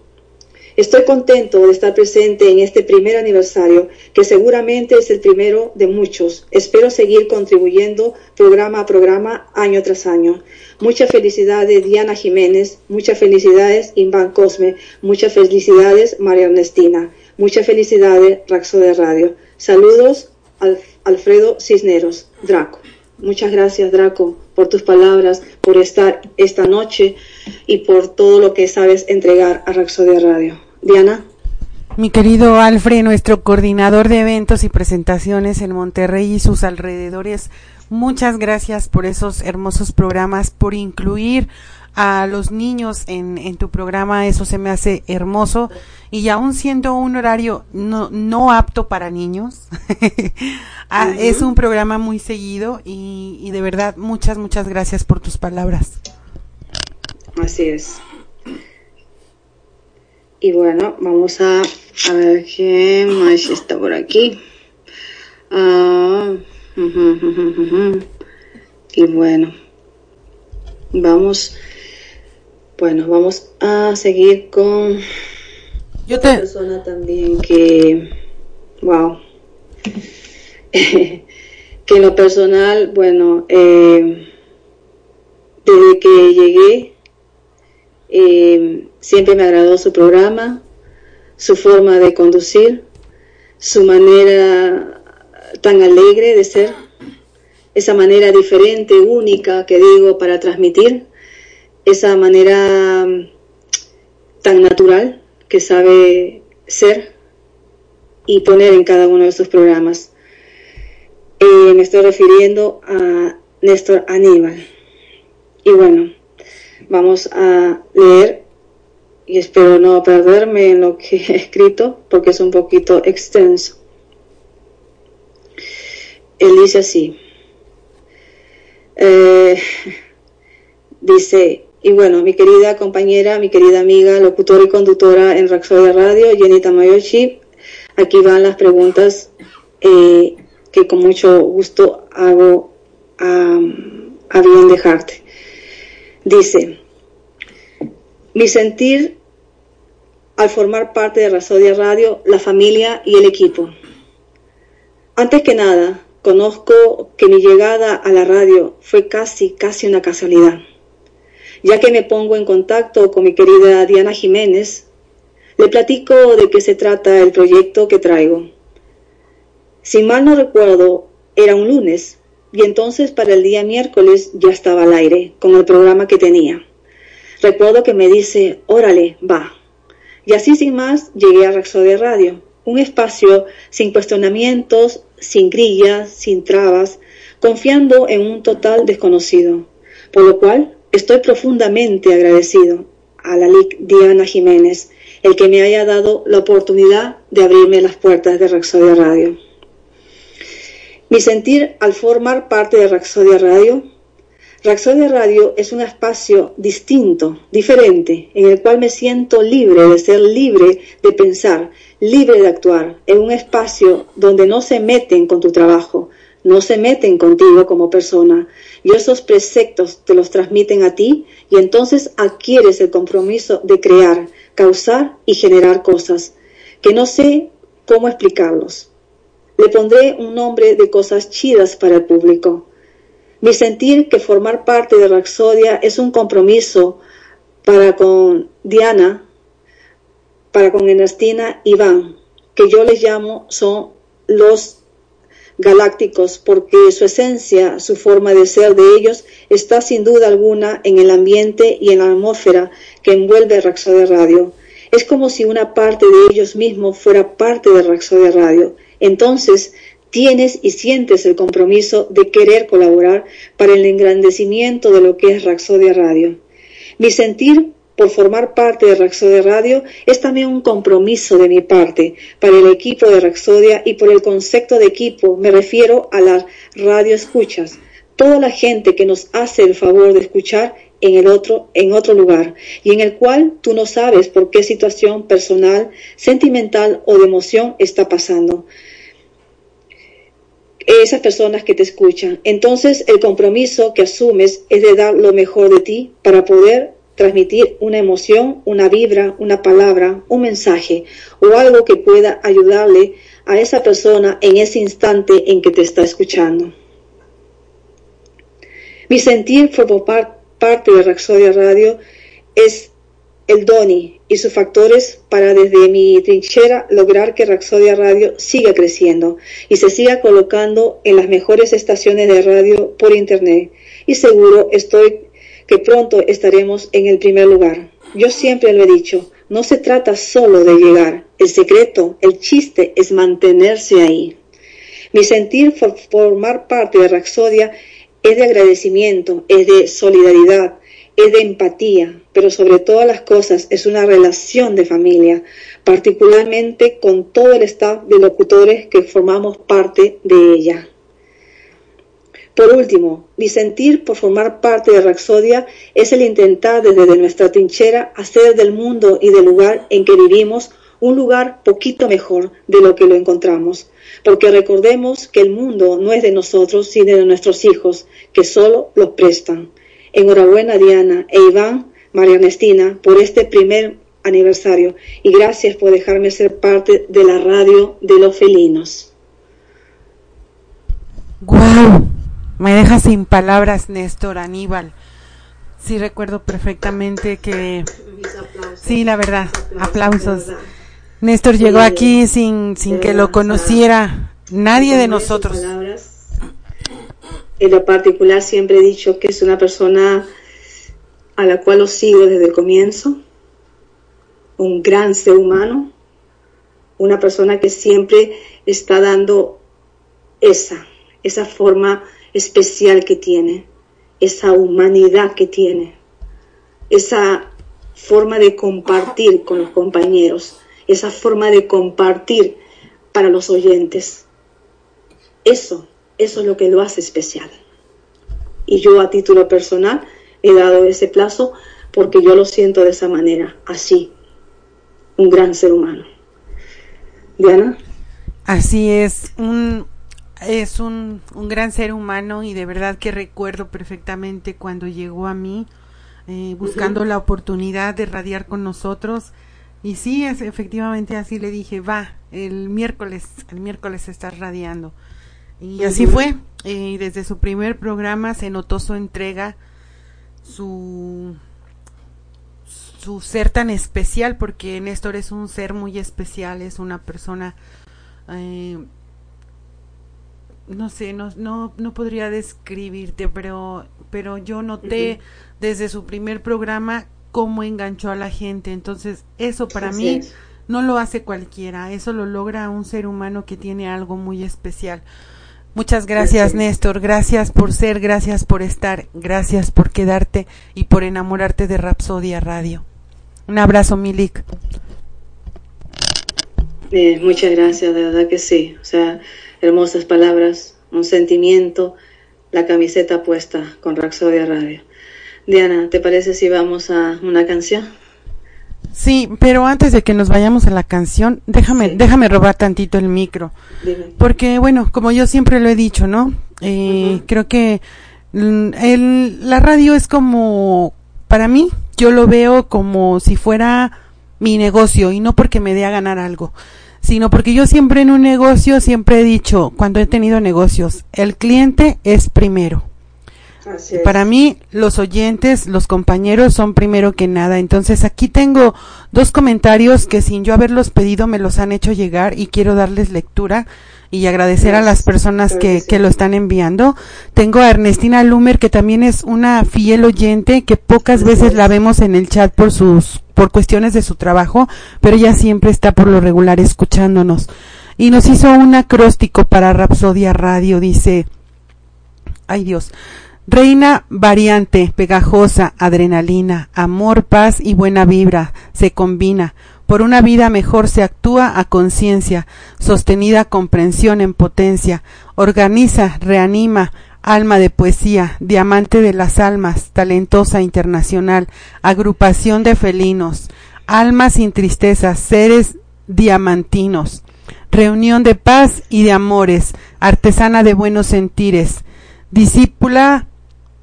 Estoy contento de estar presente en este primer aniversario, que seguramente es el primero de muchos. Espero seguir contribuyendo programa a programa, año tras año. Muchas felicidades Diana Jiménez, muchas felicidades Iván Cosme, muchas felicidades María Ernestina, muchas felicidades Raxo de Radio. Saludos Alfredo Cisneros, Draco. Muchas gracias, Draco, por tus palabras, por estar esta noche y por todo lo que sabes entregar a Raxodia Radio. Diana. Mi querido Alfred, nuestro coordinador de eventos y presentaciones en Monterrey y sus alrededores, muchas gracias por esos hermosos programas, por incluir a los niños en, en tu programa, eso se me hace hermoso y aún siendo un horario no, no apto para niños, ah, es un programa muy seguido y, y de verdad muchas, muchas gracias por tus palabras. Así es. Y bueno, vamos a, a ver qué más está por aquí. Ah, y bueno, vamos, bueno, vamos a seguir con yo te... persona también que, wow, que en lo personal, bueno, eh, desde que llegué, eh, siempre me agradó su programa, su forma de conducir, su manera tan alegre de ser, esa manera diferente, única que digo para transmitir. Esa manera mm, tan natural que sabe ser y poner en cada uno de sus programas. Eh, me estoy refiriendo a Néstor Aníbal. Y bueno, vamos a leer y espero no perderme en lo que he escrito porque es un poquito extenso. Él dice así. Eh, dice, y bueno, mi querida compañera, mi querida amiga, locutora y conductora en Raxodia Radio, Jenny Tamayoshi, aquí van las preguntas eh, que con mucho gusto hago a, a bien dejarte. Dice, mi sentir al formar parte de Raxodia Radio, la familia y el equipo. Antes que nada, conozco que mi llegada a la radio fue casi, casi una casualidad ya que me pongo en contacto con mi querida Diana Jiménez, le platico de qué se trata el proyecto que traigo. Si mal no recuerdo, era un lunes, y entonces para el día miércoles ya estaba al aire con el programa que tenía. Recuerdo que me dice, órale, va. Y así sin más llegué a Raxodia Radio, un espacio sin cuestionamientos, sin grillas, sin trabas, confiando en un total desconocido, por lo cual Estoy profundamente agradecido a la LIC Diana Jiménez, el que me haya dado la oportunidad de abrirme las puertas de Raxodia Radio. Mi sentir al formar parte de Raxodia Radio. Raxodia Radio es un espacio distinto, diferente, en el cual me siento libre de ser libre de pensar, libre de actuar, en un espacio donde no se meten con tu trabajo, no se meten contigo como persona, y esos preceptos te los transmiten a ti y entonces adquieres el compromiso de crear, causar y generar cosas que no sé cómo explicarlos. Le pondré un nombre de cosas chidas para el público. Mi sentir que formar parte de Raxodia es un compromiso para con Diana, para con Ernestina y Iván, que yo les llamo son los galácticos porque su esencia, su forma de ser de ellos está sin duda alguna en el ambiente y en la atmósfera que envuelve Raxodia Radio. Es como si una parte de ellos mismos fuera parte de Raxodia Radio. Entonces, tienes y sientes el compromiso de querer colaborar para el engrandecimiento de lo que es Raxodia Radio. Mi sentir por formar parte de Raxodia Radio es también un compromiso de mi parte para el equipo de Raxodia y por el concepto de equipo. Me refiero a las radio escuchas, toda la gente que nos hace el favor de escuchar en el otro, en otro lugar, y en el cual tú no sabes por qué situación personal, sentimental o de emoción está pasando. Esas personas que te escuchan. Entonces el compromiso que asumes es de dar lo mejor de ti para poder transmitir una emoción, una vibra, una palabra, un mensaje o algo que pueda ayudarle a esa persona en ese instante en que te está escuchando. Mi sentir por parte de Raxodia Radio es el DONI y sus factores para desde mi trinchera lograr que Raxodia Radio siga creciendo y se siga colocando en las mejores estaciones de radio por internet. Y seguro estoy que pronto estaremos en el primer lugar. Yo siempre lo he dicho, no se trata solo de llegar, el secreto, el chiste es mantenerse ahí. Mi sentir por formar parte de Raxodia es de agradecimiento, es de solidaridad, es de empatía, pero sobre todas las cosas es una relación de familia, particularmente con todo el staff de locutores que formamos parte de ella. Por último, mi sentir por formar parte de Raxodia es el intentar desde nuestra trinchera hacer del mundo y del lugar en que vivimos un lugar poquito mejor de lo que lo encontramos, porque recordemos que el mundo no es de nosotros, sino de nuestros hijos, que solo los prestan. Enhorabuena Diana e Iván, María Ernestina, por este primer aniversario y gracias por dejarme ser parte de la radio de los felinos. ¡Guau! Me deja sin palabras Néstor Aníbal. Sí recuerdo perfectamente que... Sí, la verdad, aplausos. Néstor llegó aquí sin, sin que lo conociera nadie de nosotros. En lo particular siempre he dicho que es una persona a la cual lo sigo desde el comienzo, un gran ser humano, una persona que siempre está dando esa, esa forma especial que tiene, esa humanidad que tiene, esa forma de compartir con los compañeros, esa forma de compartir para los oyentes. Eso, eso es lo que lo hace especial. Y yo a título personal he dado ese plazo porque yo lo siento de esa manera, así, un gran ser humano. Diana. Así es, un, es un, un gran ser humano y de verdad que recuerdo perfectamente cuando llegó a mí eh, buscando la oportunidad de radiar con nosotros. Y sí, es efectivamente así le dije, va, el miércoles, el miércoles estás radiando. Y así fue. Y desde su primer programa se notó su entrega, su su ser tan especial, porque Néstor es un ser muy especial, es una persona eh, no sé, no, no, no podría describirte, pero, pero yo noté desde su primer programa cómo enganchó a la gente. Entonces, eso para mí no lo hace cualquiera, eso lo logra un ser humano que tiene algo muy especial. Muchas gracias, Néstor. Gracias por ser, gracias por estar, gracias por quedarte y por enamorarte de Rapsodia Radio. Un abrazo, Milik. Eh, muchas gracias, de verdad que sí. O sea, hermosas palabras, un sentimiento, la camiseta puesta con Raxodia Radio. Diana, ¿te parece si vamos a una canción? Sí, pero antes de que nos vayamos a la canción, déjame, déjame robar tantito el micro. Porque, bueno, como yo siempre lo he dicho, ¿no? Eh, Creo que el, la radio es como, para mí, yo lo veo como si fuera mi negocio y no porque me dé a ganar algo sino porque yo siempre en un negocio siempre he dicho, cuando he tenido negocios, el cliente es primero. Para mí, los oyentes, los compañeros son primero que nada. Entonces, aquí tengo dos comentarios que sin yo haberlos pedido me los han hecho llegar y quiero darles lectura y agradecer a las personas que, que lo están enviando. Tengo a Ernestina Lumer, que también es una fiel oyente, que pocas veces la vemos en el chat por sus, por cuestiones de su trabajo, pero ella siempre está por lo regular escuchándonos. Y nos hizo un acróstico para Rapsodia Radio, dice, ay Dios, Reina variante, pegajosa, adrenalina, amor, paz y buena vibra, se combina, por una vida mejor se actúa a conciencia, sostenida comprensión en potencia, organiza, reanima, alma de poesía, diamante de las almas, talentosa internacional, agrupación de felinos, almas sin tristeza, seres diamantinos, reunión de paz y de amores, artesana de buenos sentires, discípula,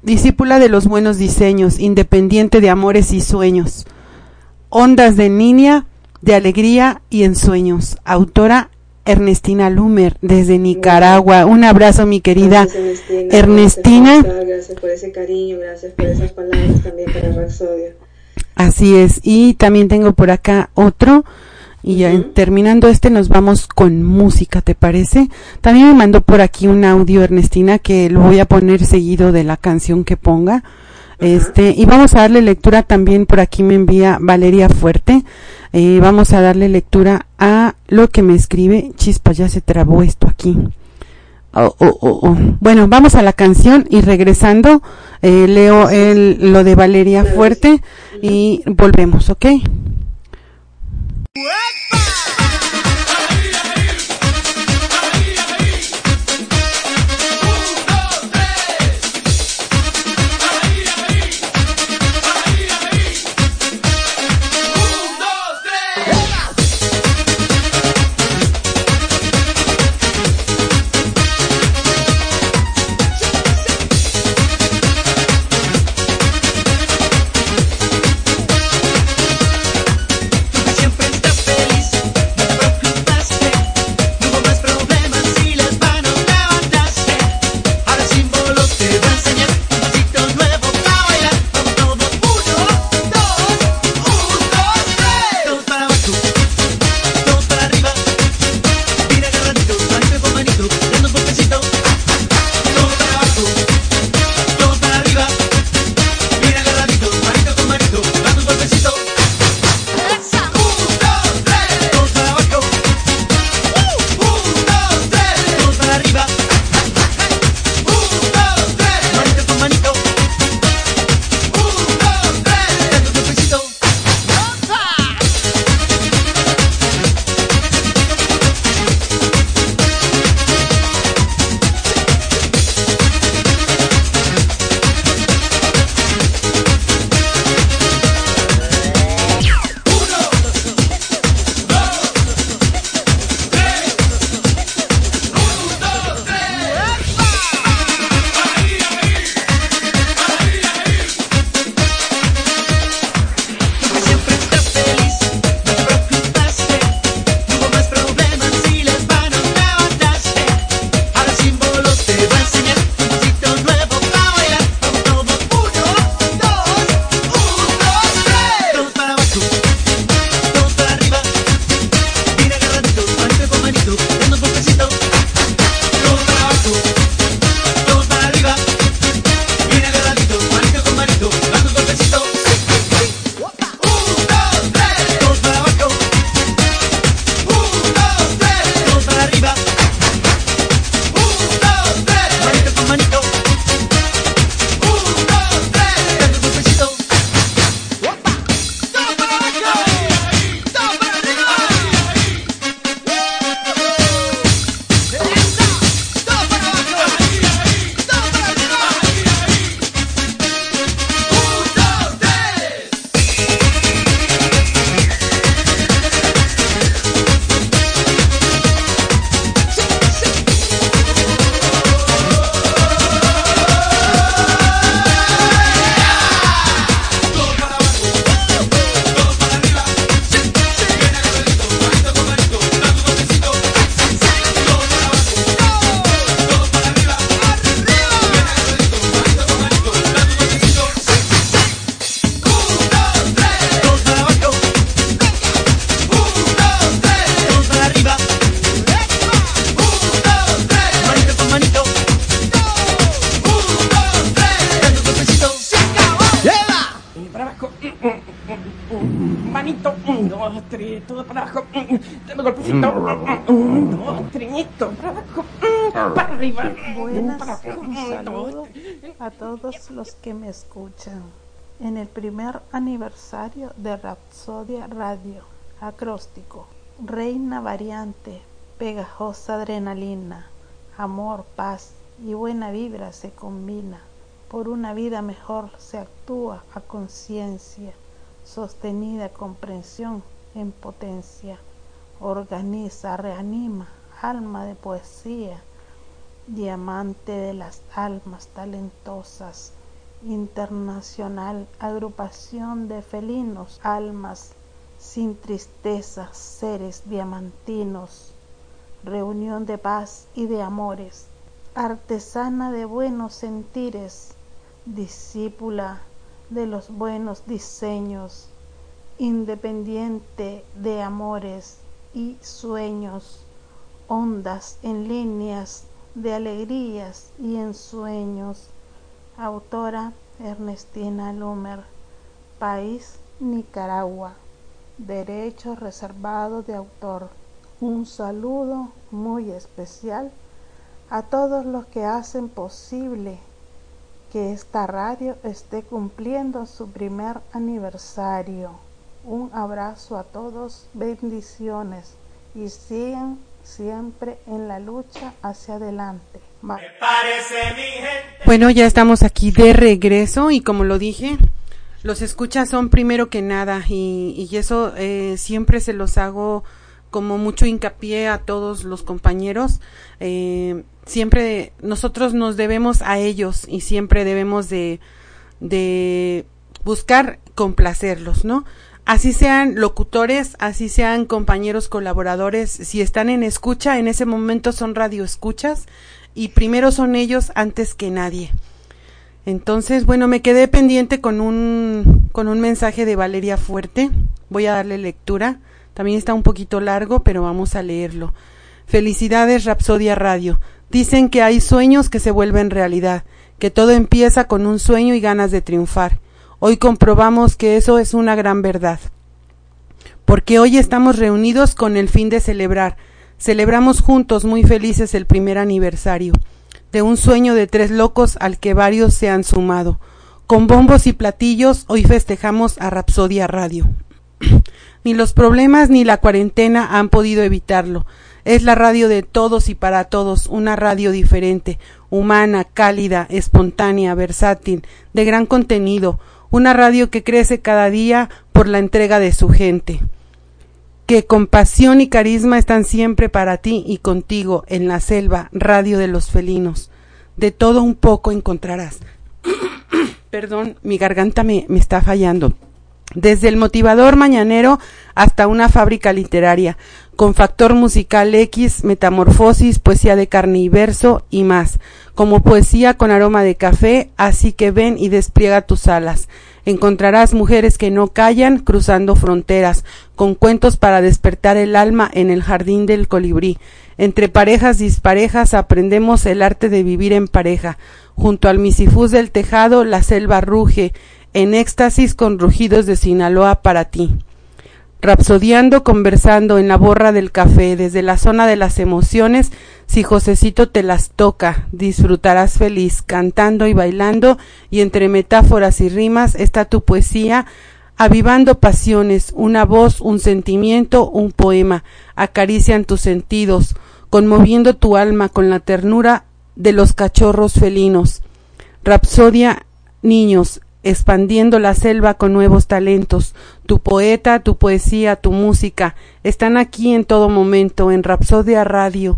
discípula de los buenos diseños, independiente de amores y sueños, ondas de niña, de alegría y ensueños. Autora Ernestina Lumer desde Nicaragua. Un abrazo, mi querida Ernestina. Gracias por, ese cariño, gracias por esas palabras también para Rapsodia. Así es. Y también tengo por acá otro. Y ya terminando este nos vamos con música, ¿te parece? También me mandó por aquí un audio Ernestina que lo voy a poner seguido de la canción que ponga. Este, y vamos a darle lectura también por aquí me envía Valeria Fuerte. Eh, vamos a darle lectura a lo que me escribe. Chispa, ya se trabó esto aquí. Oh, oh, oh, bueno, vamos a la canción y regresando eh, leo el, lo de Valeria Fuerte y volvemos, ¿ok? En el primer aniversario de Rapsodia Radio, acróstico, reina variante, pegajosa adrenalina, amor, paz y buena vibra se combina. Por una vida mejor se actúa a conciencia, sostenida comprensión en potencia. Organiza, reanima, alma de poesía, diamante de las almas talentosas, internacional agrupación de felinos, almas sin tristeza, seres diamantinos, reunión de paz y de amores, artesana de buenos sentires, discípula de los buenos diseños, independiente de amores y sueños, ondas en líneas de alegrías y ensueños. Autora Ernestina Lumer, País Nicaragua. Derecho reservado de autor. Un saludo muy especial a todos los que hacen posible que esta radio esté cumpliendo su primer aniversario. Un abrazo a todos, bendiciones y sigan siempre en la lucha hacia adelante. Bueno, ya estamos aquí de regreso y como lo dije, los escuchas son primero que nada y, y eso eh, siempre se los hago como mucho hincapié a todos los compañeros. Eh, siempre nosotros nos debemos a ellos y siempre debemos de, de buscar complacerlos, ¿no? Así sean locutores, así sean compañeros colaboradores, si están en escucha, en ese momento son radioescuchas y primero son ellos antes que nadie. Entonces, bueno, me quedé pendiente con un, con un mensaje de Valeria Fuerte. Voy a darle lectura. También está un poquito largo, pero vamos a leerlo. Felicidades, Rapsodia Radio. Dicen que hay sueños que se vuelven realidad, que todo empieza con un sueño y ganas de triunfar. Hoy comprobamos que eso es una gran verdad. Porque hoy estamos reunidos con el fin de celebrar. Celebramos juntos muy felices el primer aniversario de un sueño de tres locos al que varios se han sumado. Con bombos y platillos hoy festejamos a Rapsodia Radio. ni los problemas ni la cuarentena han podido evitarlo. Es la radio de todos y para todos, una radio diferente, humana, cálida, espontánea, versátil, de gran contenido, una radio que crece cada día por la entrega de su gente que con pasión y carisma están siempre para ti y contigo en la selva, radio de los felinos. De todo un poco encontrarás. Perdón, mi garganta me, me está fallando. Desde el motivador mañanero hasta una fábrica literaria, con factor musical X, metamorfosis, poesía de carne y verso y más, como poesía con aroma de café, así que ven y despliega tus alas. Encontrarás mujeres que no callan cruzando fronteras, con cuentos para despertar el alma en el jardín del colibrí. Entre parejas disparejas aprendemos el arte de vivir en pareja. Junto al misifús del tejado la selva ruge, en éxtasis con rugidos de Sinaloa para ti. Rapsodiando, conversando en la borra del café, desde la zona de las emociones, si Josecito te las toca, disfrutarás feliz, cantando y bailando, y entre metáforas y rimas está tu poesía, avivando pasiones, una voz, un sentimiento, un poema, acarician tus sentidos, conmoviendo tu alma con la ternura de los cachorros felinos. Rapsodia, niños, expandiendo la selva con nuevos talentos. Tu poeta, tu poesía, tu música están aquí en todo momento, en Rapsodia Radio.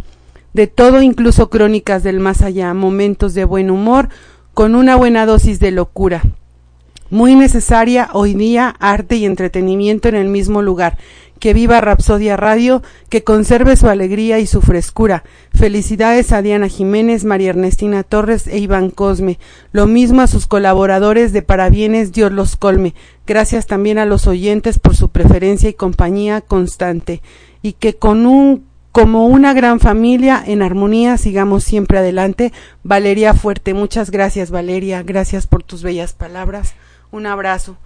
De todo, incluso crónicas del más allá, momentos de buen humor, con una buena dosis de locura. Muy necesaria hoy día arte y entretenimiento en el mismo lugar. Que viva Rapsodia Radio, que conserve su alegría y su frescura. Felicidades a Diana Jiménez, María Ernestina Torres e Iván Cosme. Lo mismo a sus colaboradores de Parabienes, Dios los colme. Gracias también a los oyentes por su preferencia y compañía constante. Y que con un como una gran familia en armonía sigamos siempre adelante. Valeria Fuerte, muchas gracias Valeria, gracias por tus bellas palabras. Un abrazo.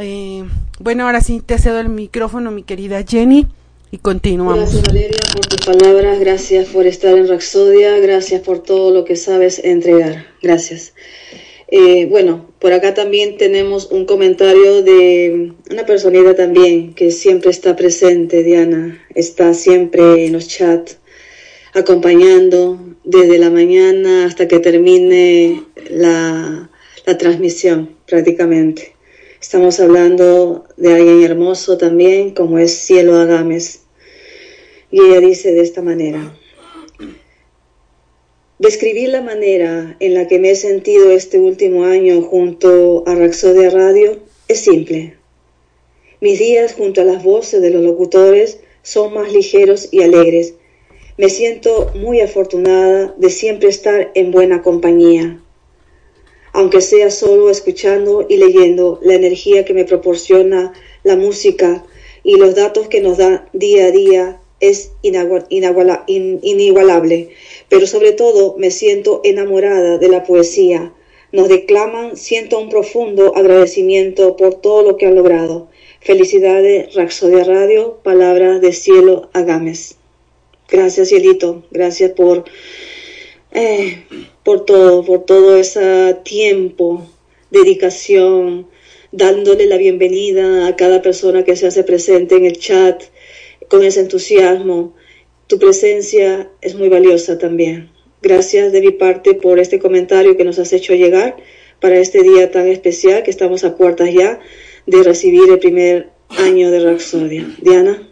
Eh, bueno, ahora sí te cedo el micrófono, mi querida Jenny, y continuamos. Gracias Valeria por tus palabras, gracias por estar en Raxodia, gracias por todo lo que sabes entregar. Gracias. Eh, bueno, por acá también tenemos un comentario de una personita también que siempre está presente, Diana, está siempre en los chats, acompañando desde la mañana hasta que termine la, la transmisión prácticamente. Estamos hablando de alguien hermoso también, como es Cielo Agames. Y ella dice de esta manera. Describir la manera en la que me he sentido este último año junto a Raxodia Radio es simple. Mis días junto a las voces de los locutores son más ligeros y alegres. Me siento muy afortunada de siempre estar en buena compañía aunque sea solo escuchando y leyendo la energía que me proporciona la música y los datos que nos da día a día es inigualable, pero sobre todo me siento enamorada de la poesía. Nos declaman, siento un profundo agradecimiento por todo lo que han logrado. Felicidades, Raxodia Radio, palabras de cielo a. Gracias, Cielito, gracias por eh, por todo, por todo ese tiempo, dedicación, dándole la bienvenida a cada persona que se hace presente en el chat con ese entusiasmo. Tu presencia es muy valiosa también. Gracias de mi parte por este comentario que nos has hecho llegar para este día tan especial que estamos a puertas ya de recibir el primer año de Raxodia. Diana.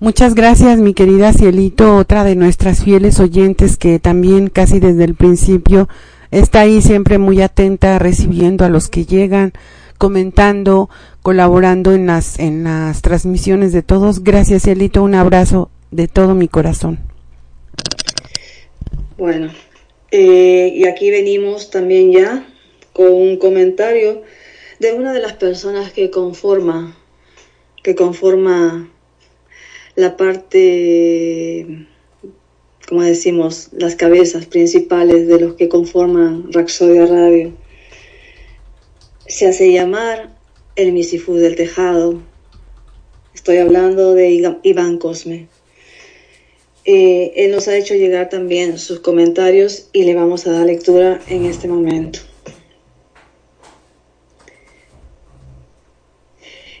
Muchas gracias, mi querida Cielito, otra de nuestras fieles oyentes que también casi desde el principio está ahí siempre muy atenta, recibiendo a los que llegan, comentando, colaborando en las, en las transmisiones de todos. Gracias, Cielito, un abrazo de todo mi corazón. Bueno, eh, y aquí venimos también ya con un comentario de una de las personas que conforma, que conforma la parte, como decimos, las cabezas principales de los que conforman Raxodia Radio. Se hace llamar el Misifú del Tejado. Estoy hablando de Iván Cosme. Eh, él nos ha hecho llegar también sus comentarios y le vamos a dar lectura en este momento.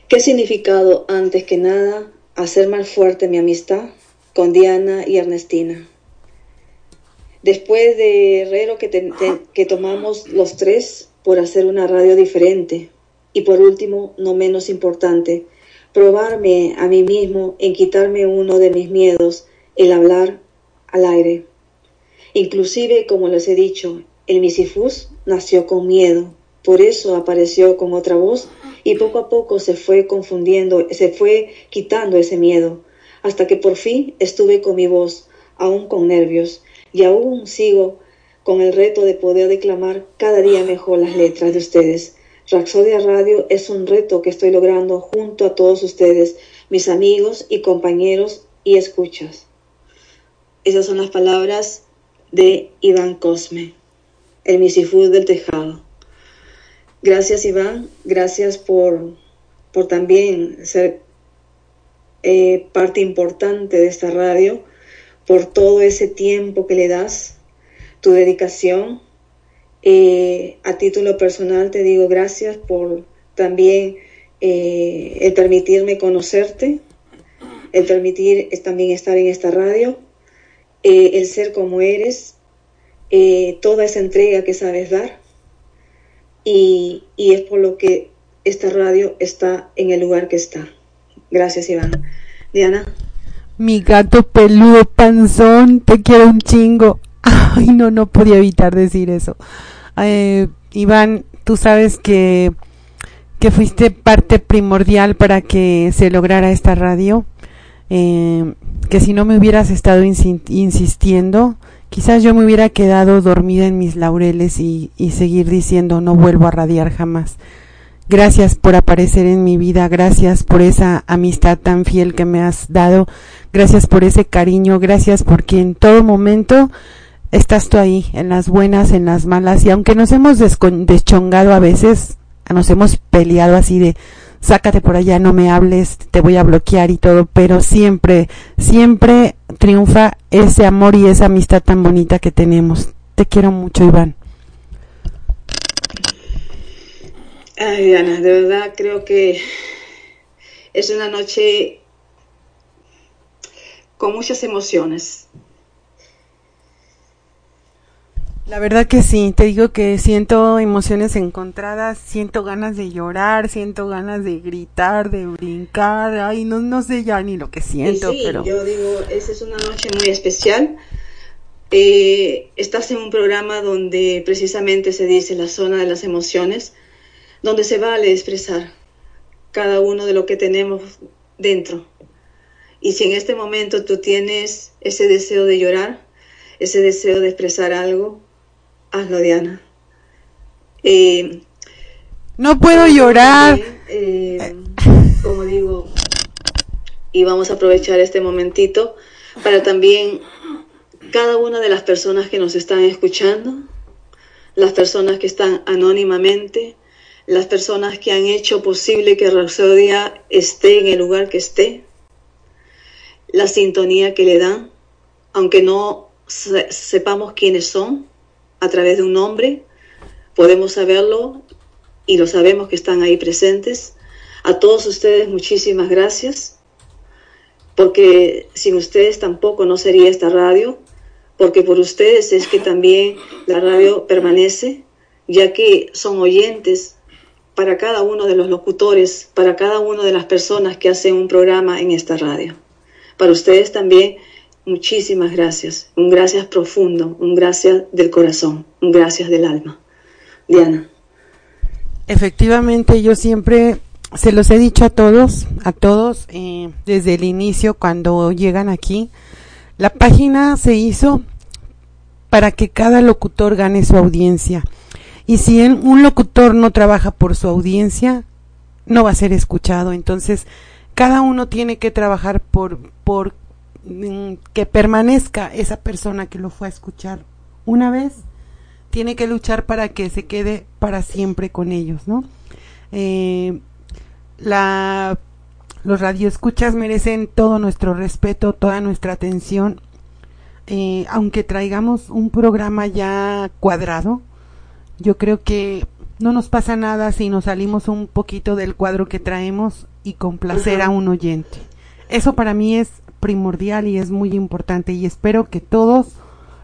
¿Qué significado, antes que nada, hacer más fuerte mi amistad con Diana y Ernestina. Después de Herrero que, que tomamos los tres por hacer una radio diferente y por último, no menos importante, probarme a mí mismo en quitarme uno de mis miedos, el hablar al aire. Inclusive, como les he dicho, el misifus nació con miedo, por eso apareció con otra voz y poco a poco se fue confundiendo, se fue quitando ese miedo, hasta que por fin estuve con mi voz, aún con nervios, y aún sigo con el reto de poder declamar cada día mejor las letras de ustedes. Raxodia Radio es un reto que estoy logrando junto a todos ustedes, mis amigos y compañeros y escuchas. Esas son las palabras de Iván Cosme, el misifud del tejado. Gracias Iván, gracias por, por también ser eh, parte importante de esta radio, por todo ese tiempo que le das, tu dedicación. Eh, a título personal te digo gracias por también eh, el permitirme conocerte, el permitir también estar en esta radio, el ser como eres, toda esa entrega que sabes dar y, es por lo que esta radio está en el lugar que está. Gracias, Iván. Diana. Mi gato peludo panzón, te quiero un chingo. Ay, no, no podía evitar decir eso. Eh, Iván, tú sabes que, que fuiste parte primordial para que se lograra esta radio. Eh, que si no me hubieras estado insistiendo, Quizás yo me hubiera quedado dormida en mis laureles y, seguir diciendo no vuelvo a radiar jamás. Gracias por aparecer en mi vida, gracias por esa amistad tan fiel que me has dado, gracias por ese cariño, gracias porque en todo momento estás tú ahí, en las buenas, en las malas, y aunque nos hemos deschongado a veces, nos hemos peleado así de sácate por allá, no me hables, te voy a bloquear y todo, pero siempre, siempre triunfa ese amor y esa amistad tan bonita que tenemos. Te quiero mucho, Iván. Ay, Diana, de verdad creo que es una noche con muchas emociones. La verdad que sí, te digo que siento emociones encontradas, siento ganas de llorar, siento ganas de gritar, de brincar, ay, no, no sé ya ni lo que siento, sí, pero... yo digo, esa es una noche muy especial. Eh, estás en un programa donde precisamente se dice la zona de las emociones, donde se vale expresar cada uno de lo que tenemos dentro. Y si en este momento tú tienes ese deseo de llorar, ese deseo de expresar algo, hazlo, Diana. Eh, no puedo llorar. eh, como digo, y vamos a aprovechar este momentito para también cada una de las personas que nos están escuchando, las personas que están anónimamente, las personas que han hecho posible que Rapsodia esté en el lugar que esté, la sintonía que le dan, aunque no se- sepamos quiénes son, a través de un nombre, podemos saberlo y lo sabemos que están ahí presentes. A todos ustedes muchísimas gracias, porque sin ustedes tampoco no sería esta radio, porque por ustedes es que también la radio permanece, ya que son oyentes para cada uno de los locutores, para cada una de las personas que hacen un programa en esta radio. Para ustedes también, muchísimas gracias. Un gracias profundo, un gracias del corazón, un gracias del alma. Diana. Efectivamente, yo siempre se los he dicho a todos, a todos, eh, desde el inicio cuando llegan aquí. La página se hizo para que cada locutor gane su audiencia. Y si un locutor no trabaja por su audiencia, no va a ser escuchado. Entonces, cada uno tiene que trabajar por, por que permanezca esa persona que lo fue a escuchar una vez tiene que luchar para que se quede para siempre con ellos, ¿no? Eh, la, los radioescuchas merecen todo nuestro respeto, toda nuestra atención, eh, aunque traigamos un programa ya cuadrado, yo creo que no nos pasa nada si nos salimos un poquito del cuadro que traemos y complacer a un oyente. Eso para mí es primordial y es muy importante y espero que todos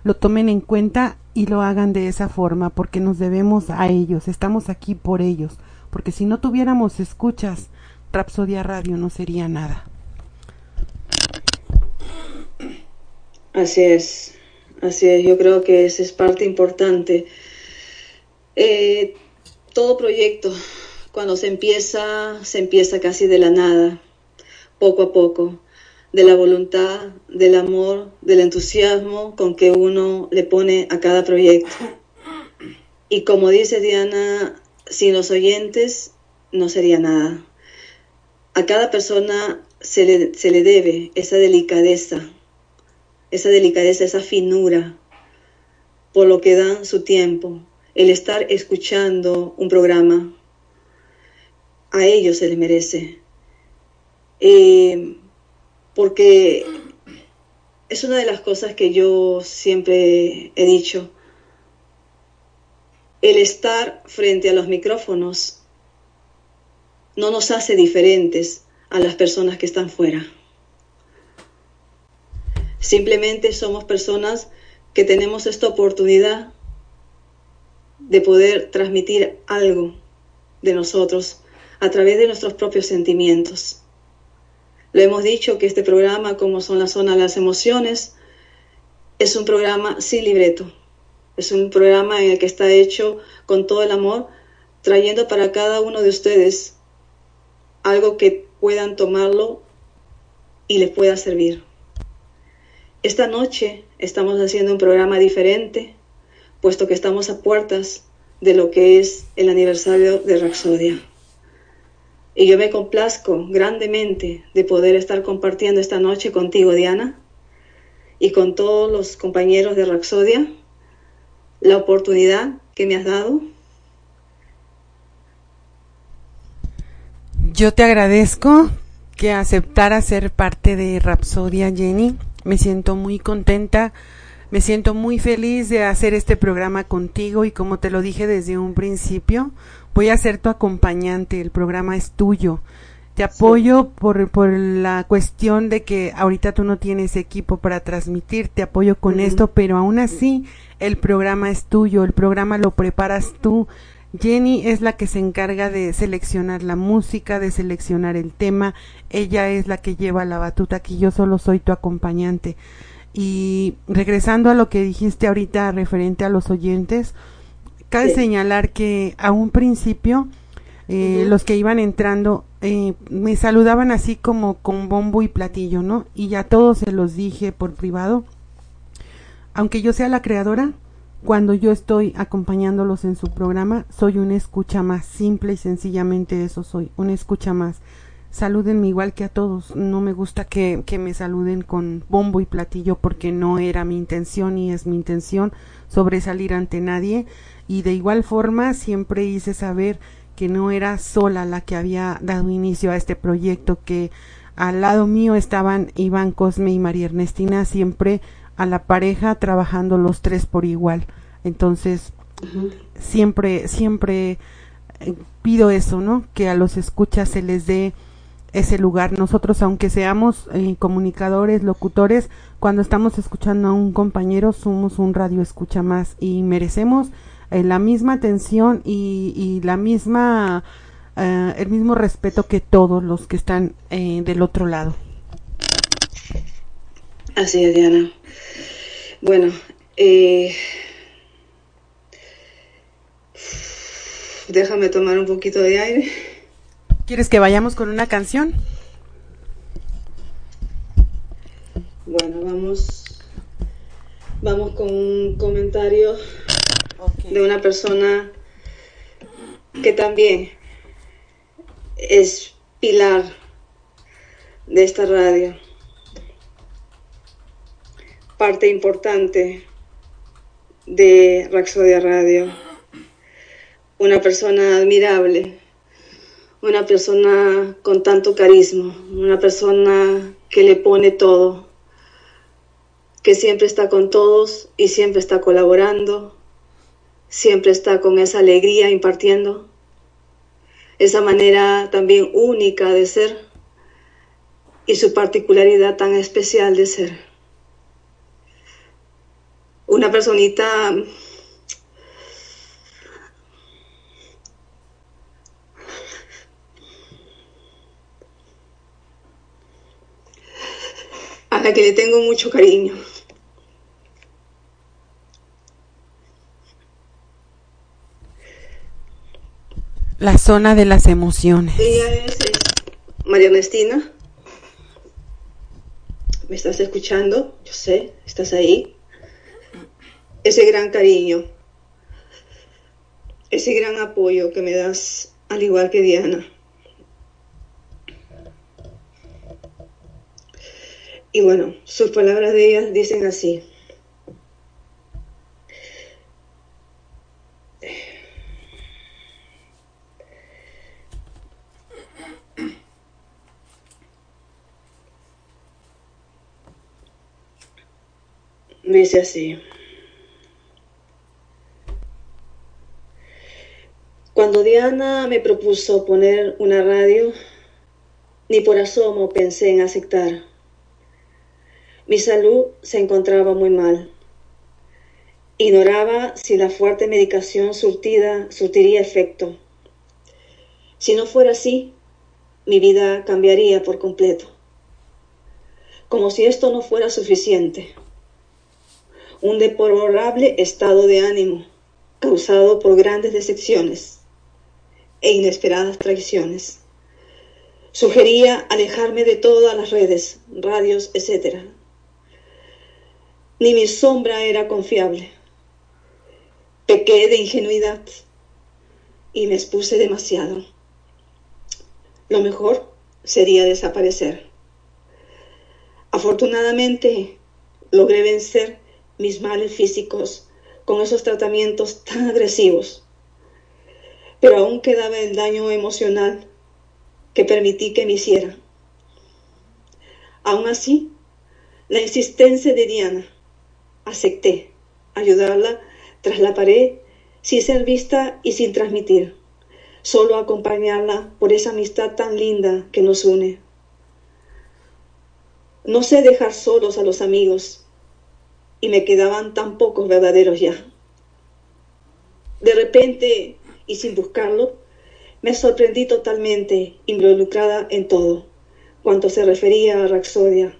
lo tomen en cuenta y lo hagan de esa forma porque nos debemos a ellos, estamos aquí por ellos, porque si no tuviéramos escuchas, Rapsodia Radio no sería nada. Así es, así es. Yo creo que esa es parte importante. Eh, todo proyecto, cuando se empieza, se empieza casi de la nada, poco a poco, de la voluntad, del amor, del entusiasmo con que uno le pone a cada proyecto. Y como dice Diana, sin los oyentes no sería nada. A cada persona se le, se le debe esa delicadeza, esa delicadeza, esa finura, por lo que dan su tiempo, el estar escuchando un programa. A ellos se les merece. Eh, porque es una de las cosas que yo siempre he dicho. El estar frente a los micrófonos no nos hace diferentes a las personas que están fuera. Simplemente somos personas que tenemos esta oportunidad de poder transmitir algo de nosotros a través de nuestros propios sentimientos. Lo hemos dicho que este programa, como son la zona de las emociones, es un programa sin libreto. Es un programa en el que está hecho con todo el amor, trayendo para cada uno de ustedes algo que puedan tomarlo y les pueda servir. Esta noche estamos haciendo un programa diferente, puesto que estamos a puertas de lo que es el aniversario de Rapsodia. Y yo me complazco grandemente de poder estar compartiendo esta noche contigo, Diana, y con todos los compañeros de Rapsodia, la oportunidad que me has dado Yo te agradezco que aceptara ser parte de Rapsodia, Jenny. Me siento muy contenta, me siento muy feliz de hacer este programa contigo y como te lo dije desde un principio, voy a ser tu acompañante, el programa es tuyo. Te apoyo por, por la cuestión de que ahorita tú no tienes equipo para transmitir, te apoyo con esto, pero aún así el programa es tuyo, el programa lo preparas tú. Jenny es la que se encarga de seleccionar la música, de seleccionar el tema, ella es la que lleva la batuta, que yo solo soy tu acompañante. Y regresando a lo que dijiste ahorita referente a los oyentes, cabe señalar que a un principio eh, los que iban entrando eh, me saludaban así como con bombo y platillo, ¿no? Y ya todos se los dije por privado. Aunque yo sea la creadora, cuando yo estoy acompañándolos en su programa, soy una escucha más, simple y sencillamente eso soy, una escucha más. Salúdenme igual que a todos, no me gusta que, que me saluden con bombo y platillo porque no era mi intención y es mi intención sobresalir ante nadie y de igual forma siempre hice saber que no era sola la que había dado inicio a este proyecto, que al lado mío estaban Iván Cosme y María Ernestina, siempre a la pareja trabajando los tres por igual. Entonces, siempre, siempre eh, pido eso, ¿no? Que a los escuchas se les dé ese lugar. Nosotros, aunque seamos eh, comunicadores, locutores, cuando estamos escuchando a un compañero, somos un radio escucha más y merecemos eh, la misma atención y, la misma eh, el mismo respeto que todos los que están del otro lado. Así es, Diana. Bueno, déjame tomar un poquito de aire. ¿Quieres que vayamos con una canción? Bueno, vamos, vamos con un comentario de una persona que también es pilar de esta radio, parte importante de Raxodia Radio, una persona admirable, una persona con tanto carisma, una persona que le pone todo, que siempre está con todos y siempre está colaborando, siempre está con esa alegría impartiendo, esa manera también única de ser y su particularidad tan especial de ser. Una personita a la que le tengo mucho cariño. La zona de las emociones. Ella es, María Ernestina. ¿Me estás escuchando? Yo sé, estás ahí. Ese gran cariño, ese gran apoyo que me das, al igual que Diana. Y bueno, sus palabras de ella dicen así. me dice así. Cuando Diana me propuso poner una radio, ni por asomo pensé en aceptar. Mi salud se encontraba muy mal. Ignoraba si la fuerte medicación surtida surtiría efecto. Si no fuera así, mi vida cambiaría por completo. Como si esto no fuera suficiente un deplorable estado de ánimo causado por grandes decepciones e inesperadas traiciones. Sugería alejarme de todas las redes, radios, etc. Ni mi sombra era confiable. Pequé de ingenuidad y me expuse demasiado. Lo mejor sería desaparecer. Afortunadamente logré vencer mis males físicos con esos tratamientos tan agresivos. Pero aún quedaba el daño emocional que permití que me hiciera. Aún así, la insistencia de Diana, acepté ayudarla tras la pared sin ser vista y sin transmitir, solo acompañarla por esa amistad tan linda que nos une. No sé dejar solos a los amigos y me quedaban tan pocos verdaderos ya. De repente, y sin buscarlo, me sorprendí totalmente involucrada en todo cuanto se refería a Raxodia.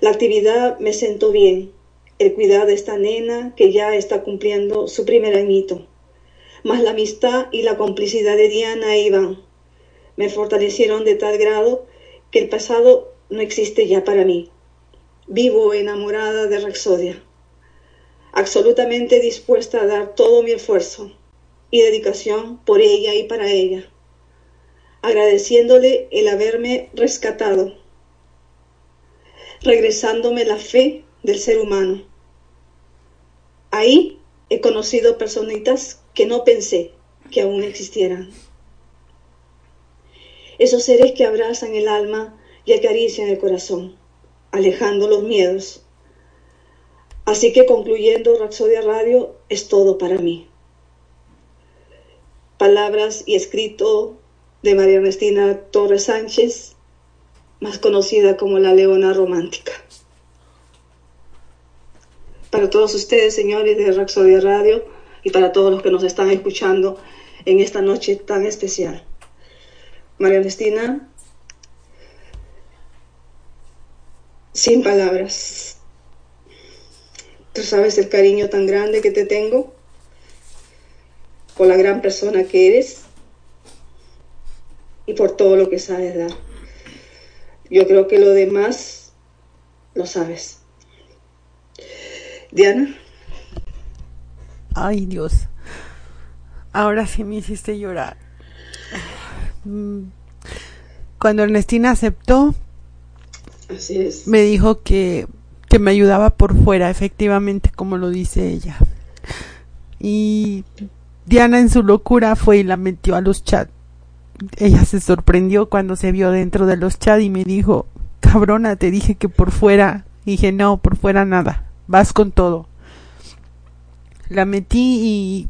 La actividad me sentó bien, el cuidado de esta nena que ya está cumpliendo su primer añito, más la amistad y la complicidad de Diana e Iván me fortalecieron de tal grado que el pasado no existe ya para mí. Vivo enamorada de Raxodia, absolutamente dispuesta a dar todo mi esfuerzo y dedicación por ella y para ella, agradeciéndole el haberme rescatado, regresándome la fe del ser humano. Ahí he conocido personitas que no pensé que aún existieran. Esos seres que abrazan el alma y acarician el corazón, alejando los miedos. Así que concluyendo Rapsodia Radio es todo para mí. Palabras y escrito de María Ernestina Torres Sánchez, más conocida como la Leona Romántica. Para todos ustedes, señores de Raxodia Radio, y para todos los que nos están escuchando en esta noche tan especial. María Ernestina, sin palabras. Tú sabes el cariño tan grande que te tengo por la gran persona que eres y por todo lo que sabes dar. Yo creo que lo demás lo sabes. Diana. Ay, Dios. Ahora sí me hiciste llorar. Mm. Cuando Ernestina aceptó, Así es. me dijo que, que me ayudaba por fuera, efectivamente, como lo dice ella. Y Diana en su locura fue y la metió a los chats. Ella se sorprendió cuando se vio dentro de los chats y me dijo, cabrona, te dije que por fuera. Y dije, no, por fuera nada, vas con todo. La metí y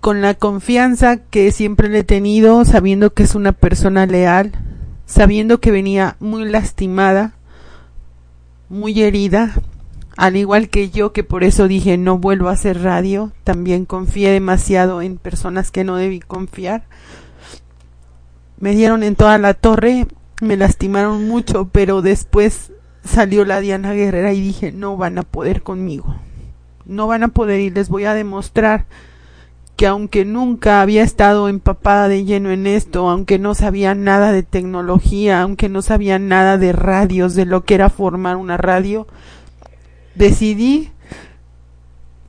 con la confianza que siempre le he tenido, sabiendo que es una persona leal, sabiendo que venía muy lastimada, muy herida, al igual que yo, que por eso dije no vuelvo a hacer radio, también confié demasiado en personas que no debí confiar. Me dieron en toda la torre, me lastimaron mucho, pero después salió la Diana Guerrera y dije no van a poder conmigo, no van a poder y les voy a demostrar que aunque nunca había estado empapada de lleno en esto, aunque no sabía nada de tecnología, aunque no sabía nada de radios, de lo que era formar una radio, decidí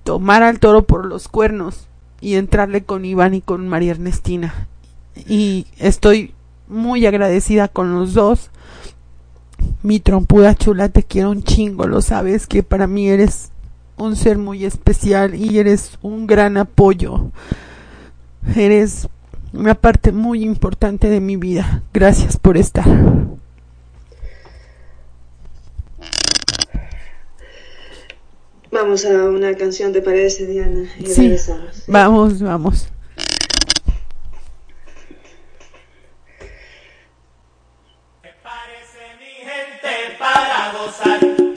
tomar al toro por los cuernos y entrarle con Iván y con María Ernestina. Y estoy muy agradecida con los dos. Mi trompuda chula, te quiero un chingo, lo sabes que para mí eres un ser muy especial y eres un gran apoyo. Eres una parte muy importante de mi vida. Gracias por estar. Vamos a una canción, ¿te parece, Diana? Y Sí, regresamos. vamos, vamos. Para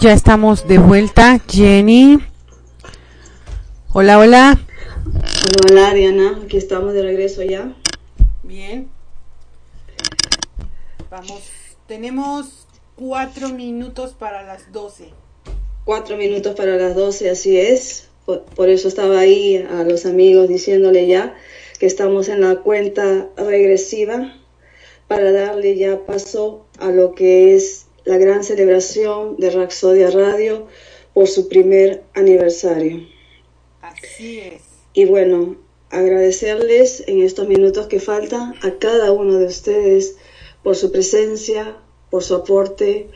ya estamos de vuelta. Jenny. Hola, hola. Hola, hola, Diana. Aquí estamos de regreso ya. Bien. Vamos. Tenemos cuatro minutos para las doce. Cuatro minutos para las doce, así es. Por, por eso estaba ahí a los amigos diciéndole ya que estamos en la cuenta regresiva para darle ya paso a lo que es la gran celebración de Raxodia Radio por su primer aniversario. Así es. Y bueno, agradecerles en estos minutos que faltan a cada uno de ustedes por su presencia, por su aporte,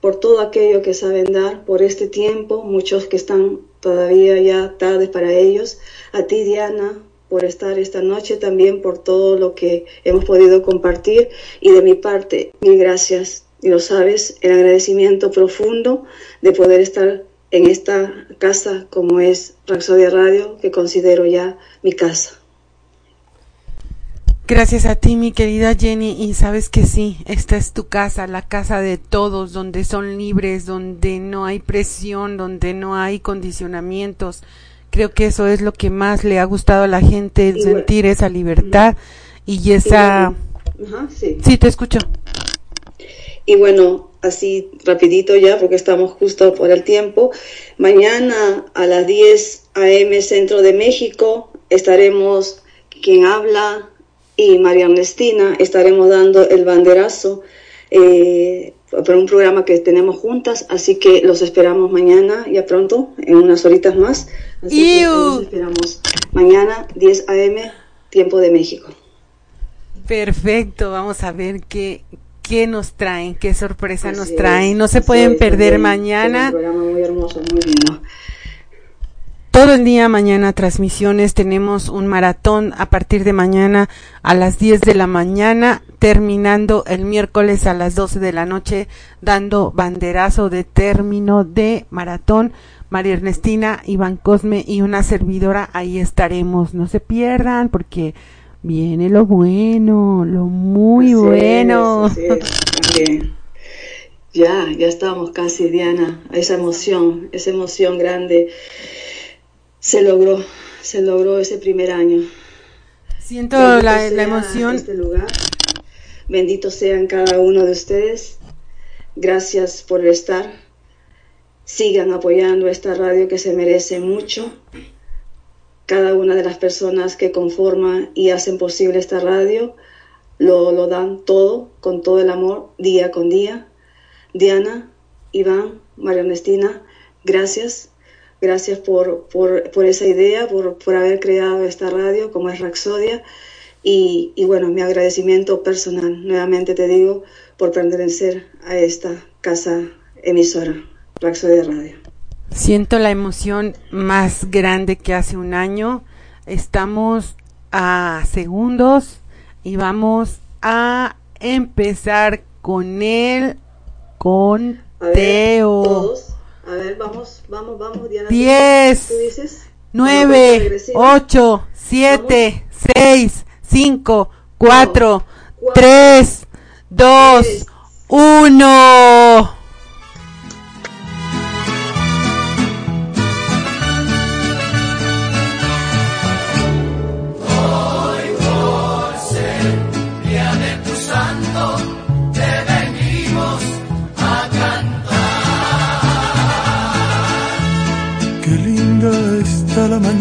por todo aquello que saben dar, por este tiempo, muchos que están todavía ya tarde para ellos. A ti, Diana, por estar esta noche, también por todo lo que hemos podido compartir. Y de mi parte, mil gracias y lo sabes, el agradecimiento profundo de poder estar en esta casa como es Raxodia Radio, que considero ya mi casa. Gracias a ti, mi querida Jenny, y sabes que sí, esta es tu casa, la casa de todos, donde son libres, donde no hay presión, donde no hay condicionamientos. Creo que eso es lo que más le ha gustado a la gente, el sentir esa libertad y esa... Sí. sí, te escucho. Y bueno, así rapidito ya, porque estamos justo por el tiempo. Mañana a las 10 a.m. Centro de México estaremos quien habla y María Ernestina estaremos dando el banderazo eh, para un programa que tenemos juntas, así que los esperamos mañana, ya pronto, en unas horitas más. Así que los esperamos mañana 10 a.m. Tiempo de México. Perfecto, vamos a ver qué, qué nos traen, qué sorpresa Así nos traen. No se pueden es, perder también, mañana. Muy hermoso, muy lindo. Todo el día mañana transmisiones, tenemos un maratón a partir de mañana a las 10 de la mañana, terminando el miércoles a las 12 de la noche, dando banderazo de término de maratón. María Ernestina, Iván Cosme y una servidora, ahí estaremos. No se pierdan porque viene lo bueno, lo muy Así es, bueno. así es, también. Ya, ya estamos casi, Diana. Esa emoción, esa emoción grande. Se logró, se logró ese primer año. Siento Bendito la, emoción. Este lugar. Benditos sean cada uno de ustedes. Gracias por estar. Sigan apoyando esta radio que se merece mucho. Cada una de las personas que conforman y hacen posible esta radio lo, lo dan todo, con todo el amor, día con día. Diana, Iván, María Ernestina, gracias. Gracias por, por, por esa idea, por, por haber creado esta radio como es Raxodia. Y, y bueno, mi agradecimiento personal, nuevamente te digo, por pertenecer a esta casa emisora, Raxodia Radio. Siento la emoción más grande que hace un año. Estamos a segundos y vamos a empezar con el conteo. A ver. A ver vamos, vamos, vamos, Diez, nueve, ocho, siete, seis, cinco, cuatro, tres, dos, uno.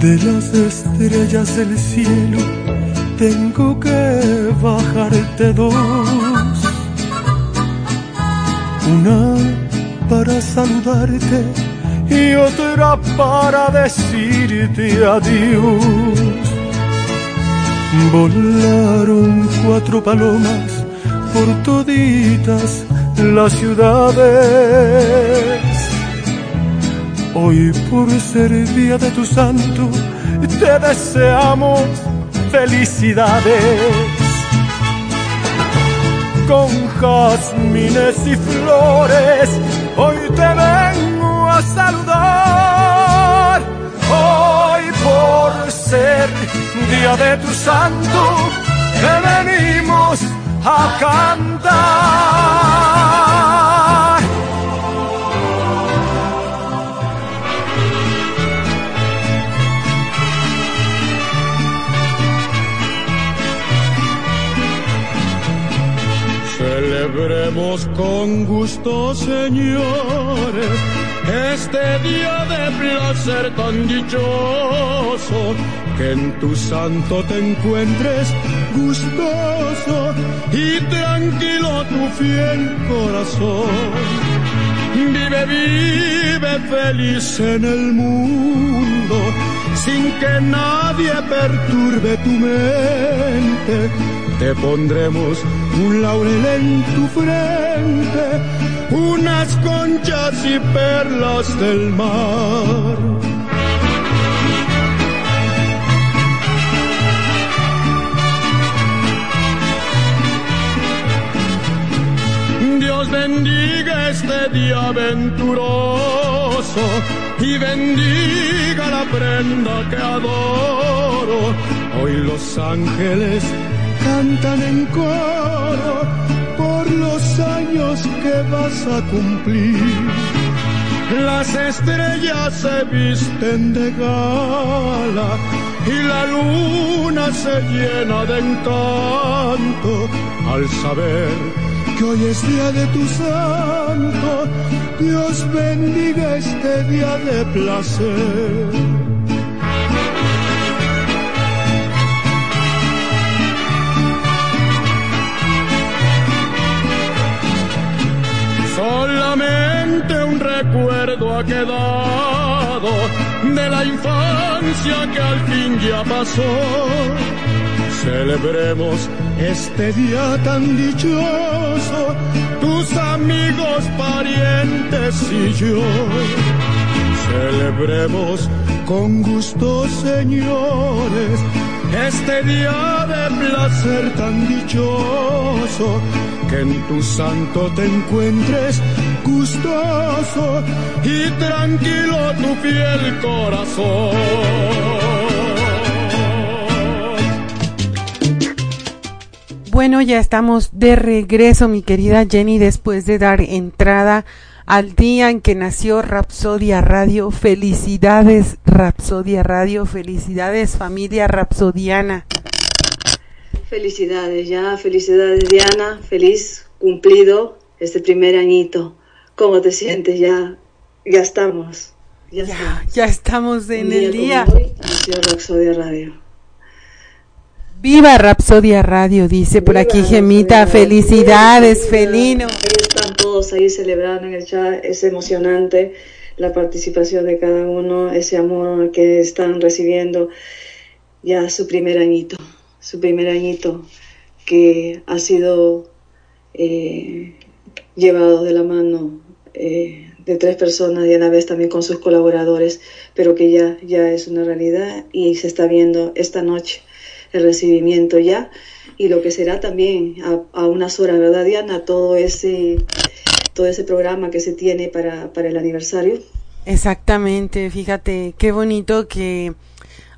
De las estrellas del cielo tengo que bajarte dos. Una para saludarte y otra para decirte adiós. Volaron cuatro palomas por toditas las ciudades. Hoy por ser día de tu santo, te deseamos felicidades. Con jazmines y flores, hoy te vengo a saludar. Hoy por ser día de tu santo, te venimos a cantar. Con gusto, señores, este día de placer tan dichoso, que en tu santo te encuentres gustoso y tranquilo tu fiel corazón. Vive, vive feliz en el mundo, sin que nadie perturbe tu mente. Te pondremos un laurel en tu frente, unas conchas y perlas del mar. Dios bendiga este día venturoso y bendiga la prenda que adoro. Hoy los ángeles cantan en coro por los años que vas a cumplir. Las estrellas se visten de gala y la luna se llena de encanto al saber que hoy es día de tu santo. Dios bendiga este día de placer. Quedado de la infancia que al fin ya pasó. Celebremos este día tan dichoso, tus amigos, parientes y yo. Celebremos con gusto, señores, este día de placer tan dichoso, que en tu santo te encuentres gustoso y tranquilo tu fiel corazón. Bueno, ya estamos de regreso, mi querida Jenny, después de dar entrada al día en que nació Rapsodia Radio. Felicidades, Rapsodia Radio. Felicidades, familia rapsodiana. Felicidades, ya, felicidades, Diana. Feliz cumplido este primer añito. ¿Cómo te sientes? Ya, ya estamos. Ya, ya, estamos. ya estamos en el día. Hoy, Rapsodia Radio. Viva Rapsodia Radio, dice por aquí Gemita. Felicidades, felino. Ahí están todos ahí celebrando en el chat. Es emocionante la participación de cada uno, ese amor que están recibiendo ya su primer añito, su primer añito que ha sido eh, llevado de la mano eh, de tres personas y a la vez también con sus colaboradores, pero que ya, ya es una realidad y se está viendo esta noche el recibimiento ya y lo que será también a, a unas horas, ¿verdad Diana? Todo ese, todo ese programa que se tiene para, para el aniversario. Exactamente, fíjate, qué bonito que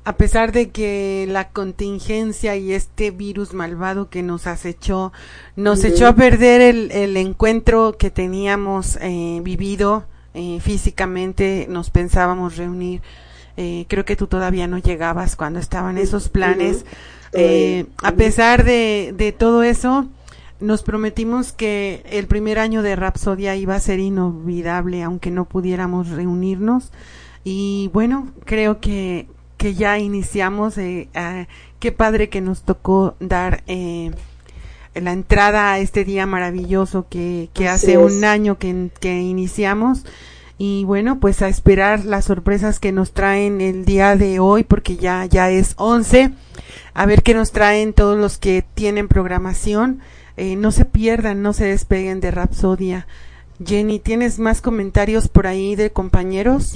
a pesar de que la contingencia y este virus malvado que nos acechó, nos echó a perder el, el encuentro que teníamos eh, vivido eh, físicamente, nos pensábamos reunir. Eh, creo que tú todavía no llegabas cuando estaban esos planes. Eh, a pesar de, de todo eso, nos prometimos que el primer año de Rapsodia iba a ser inolvidable, aunque no pudiéramos reunirnos. Y bueno, creo que, que ya iniciamos. Eh, ah, qué padre que nos tocó dar eh, la entrada a este día maravilloso que, que hace un año que, que iniciamos. Y bueno, pues a esperar las sorpresas que nos traen el día de hoy, porque ya, ya es 11. A ver qué nos traen todos los que tienen programación. Eh, no se pierdan, no se despeguen de Rapsodia. Jenny, ¿tienes más comentarios por ahí de compañeros?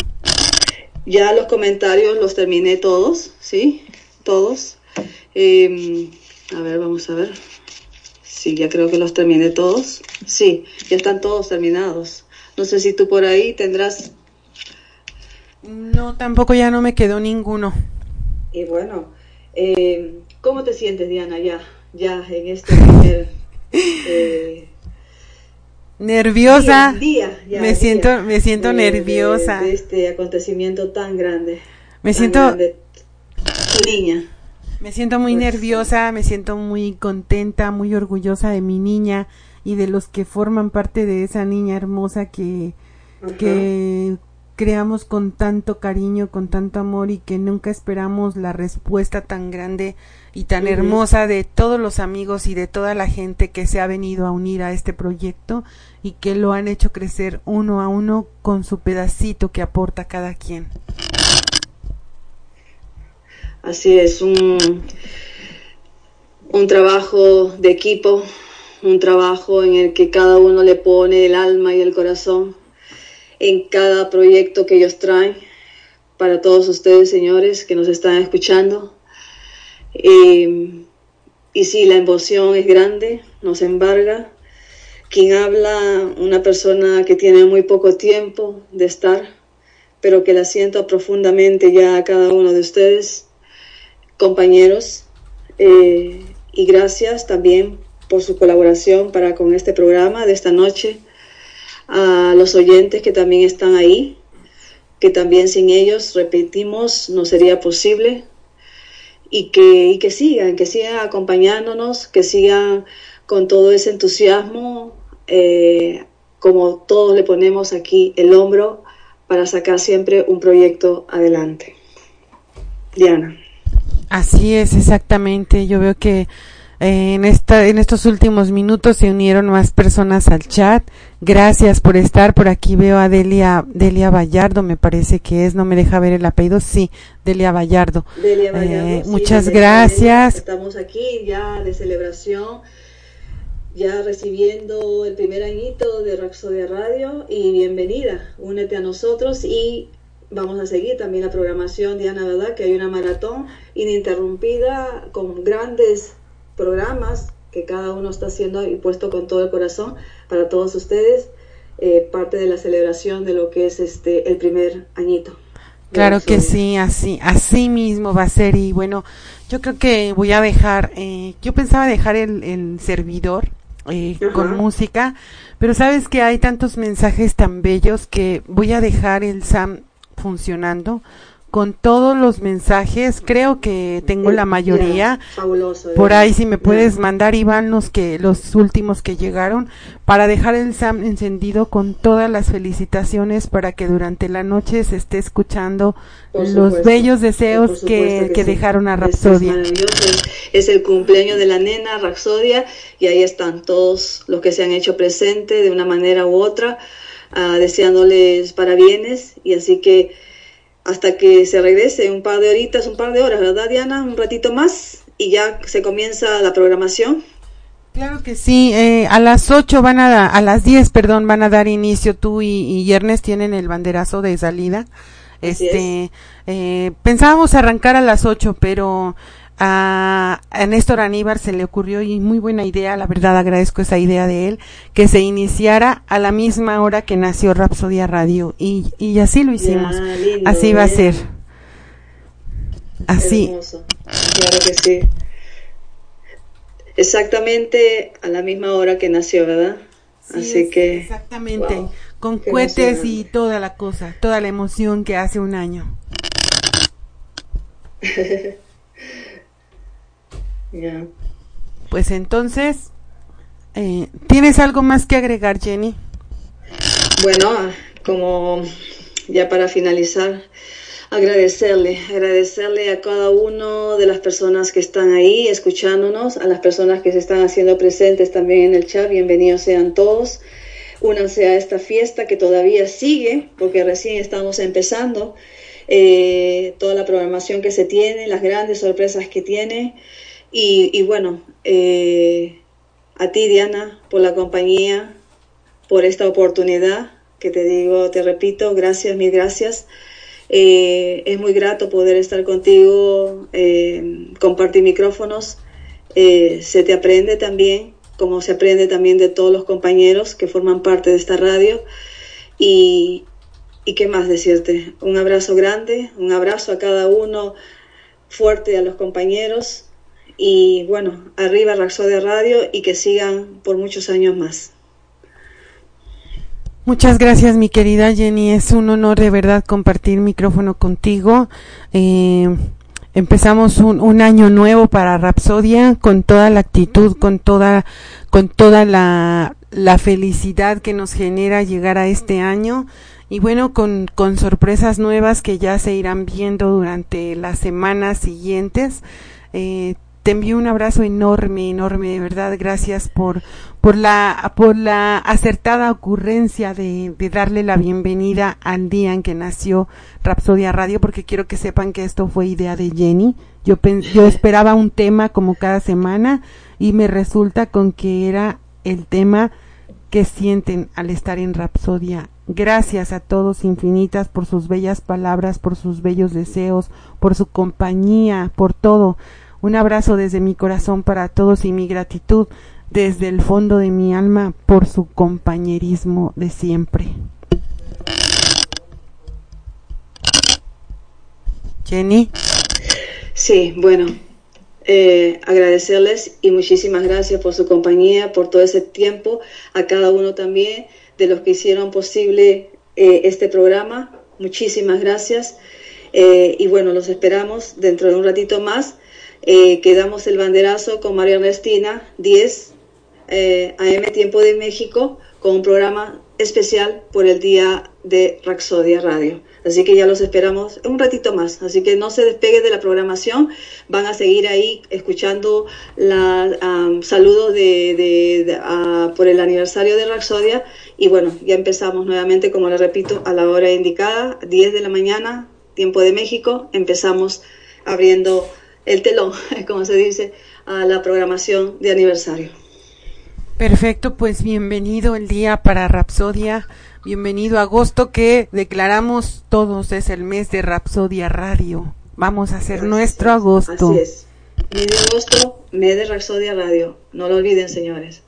Ya los comentarios los terminé todos, ¿sí? Todos. Em, a ver, vamos a ver. Sí, ya creo que los terminé todos. Sí, ya están todos terminados. No sé si tú por ahí tendrás... No, tampoco ya no me quedó ninguno. Y bueno, eh, ¿cómo te sientes, Diana, ya, ya en este primer eh, nerviosa. me siento, me siento nerviosa. De, este acontecimiento tan grande. Me siento. niña. Me siento muy pues, nerviosa, me siento muy contenta, muy orgullosa de mi niña y de los que forman parte de esa niña hermosa que, que creamos con tanto cariño, con tanto amor y que nunca esperamos la respuesta tan grande y tan hermosa de todos los amigos y de toda la gente que se ha venido a unir a este proyecto y que lo han hecho crecer uno a uno con su pedacito que aporta cada quien. Así es, un, un trabajo de equipo, un trabajo en el que cada uno le pone el alma y el corazón en cada proyecto que ellos traen para todos ustedes, señores, que nos están escuchando. Eh, y sí, la emoción es grande, nos embarga. Quien habla, una persona que tiene muy poco tiempo de estar, pero que la siento profundamente ya a cada uno de ustedes, compañeros. Eh, y gracias también por su colaboración para con este programa de esta noche a los oyentes que también están ahí, que también sin ellos, repetimos, no sería posible, y que, y que sigan, que sigan acompañándonos, que sigan con todo ese entusiasmo, eh, como todos le ponemos aquí el hombro para sacar siempre un proyecto adelante. Diana. Así es, exactamente. Yo veo que en, esta, en estos últimos minutos se unieron más personas al chat. Gracias por estar. Por aquí veo a Delia, Delia Vallardo, me parece que es, no me deja ver el apellido. Sí, Delia Vallardo. Delia Vallardo eh, muchas gracias. Estamos aquí ya de celebración, ya recibiendo el primer añito de Raxodia Radio y bienvenida. Únete a nosotros y vamos a seguir también la programación, Diana, ¿verdad? Que hay una maratón ininterrumpida con grandes programas que cada uno está haciendo y puesto con todo el corazón para todos ustedes, eh, parte de la celebración de lo que es este el primer añito. Claro que sí, así, así mismo va a ser. Y bueno, yo creo que voy a dejar, eh, yo pensaba dejar el, el servidor eh, con música, pero sabes que hay tantos mensajes tan bellos que voy a dejar el SAM funcionando con todos los mensajes. Creo que tengo la mayoría. Por ahí si me puedes mandar Iván los que los últimos que llegaron para dejar el SAM encendido con todas las felicitaciones para que durante la noche se esté escuchando los bellos deseos que, que, dejaron a Rapsodia. Es, el cumpleaños de la nena Rapsodia y ahí están todos los que se han hecho presente de una manera u otra, uh, deseándoles parabienes y así que hasta que se regrese un par de horitas, un par de horas, ¿verdad Diana? Un ratito más y ya se comienza la programación. Claro que sí, eh, a las 8 van a, a las 10, perdón, van a dar inicio tú y, y Ernest tienen el banderazo de salida. Este, eh, pensábamos arrancar a las 8, pero a, Néstor Aníbar se le ocurrió y muy buena idea, la verdad agradezco esa idea de él, que se iniciara a la misma hora que nació Rapsodia Radio y, y así lo hicimos, así va a ¿eh? ser. Así. Claro que sí. Exactamente a la misma hora que nació, ¿verdad? así que. Exactamente. Con cohetes y toda la cosa, toda la emoción que hace un año. Pues entonces, eh, ¿tienes algo más que agregar, Jenny? Bueno, como ya para finalizar, agradecerle, agradecerle a cada uno de las personas que están ahí escuchándonos, a las personas que se están haciendo presentes también en el chat, bienvenidos sean todos. Únanse a esta fiesta que todavía sigue, porque recién estamos empezando. Eh, toda la programación que se tiene, las grandes sorpresas que tiene. Y, bueno, eh, a ti, Diana, por la compañía, por esta oportunidad que te digo, te repito, gracias, mil gracias. Eh, es muy grato poder estar contigo, eh, compartir micrófonos. Eh, se te aprende también, como se aprende también de todos los compañeros que forman parte de esta radio. Y, y qué más decirte, un abrazo grande, un abrazo a cada uno fuerte a los compañeros y bueno, arriba de Radio y que sigan por muchos años más. Muchas gracias, mi querida Jenny. Es un honor de verdad compartir micrófono contigo. Eh, empezamos un, un, año nuevo para Rapsodia con toda la actitud, con toda, con toda la, la felicidad que nos genera llegar a este año y bueno, con, con sorpresas nuevas que ya se irán viendo durante las semanas siguientes. Eh, te envío un abrazo enorme, enorme, de verdad, gracias por, por la, por la acertada ocurrencia de, de darle la bienvenida al día en que nació Rapsodia Radio, porque quiero que sepan que esto fue idea de Jenny. Yo, yo esperaba un tema como cada semana y me resulta con que era el tema que sienten al estar en Rapsodia. Gracias a todos infinitas por sus bellas palabras, por sus bellos deseos, por su compañía, por todo. Un abrazo desde mi corazón para todos y mi gratitud desde el fondo de mi alma por su compañerismo de siempre. Jenny. Sí, bueno, eh, agradecerles y muchísimas gracias por su compañía, por todo ese tiempo, a cada uno también de los que hicieron posible eh, este programa. Muchísimas gracias. Eh, y bueno, los esperamos dentro de un ratito más eh, quedamos el banderazo con María Ernestina, 10 eh, AM Tiempo de México, con un programa especial por el día de Raxodia Radio. Así que ya los esperamos un ratito más. Así que no se despegue de la programación. Van a seguir ahí escuchando la saludos de, por el aniversario de Raxodia. Y bueno, ya empezamos nuevamente, como les repito, a la hora indicada, 10 de la mañana, tiempo de México. Empezamos abriendo el telón, como se dice, a la programación de aniversario. Perfecto, pues bienvenido el día para Rapsodia, bienvenido a agosto que declaramos todos es el mes de Rapsodia Radio. Vamos a hacer nuestro agosto. Así es. Mes de agosto, mes de Rapsodia Radio. No lo olviden, señores.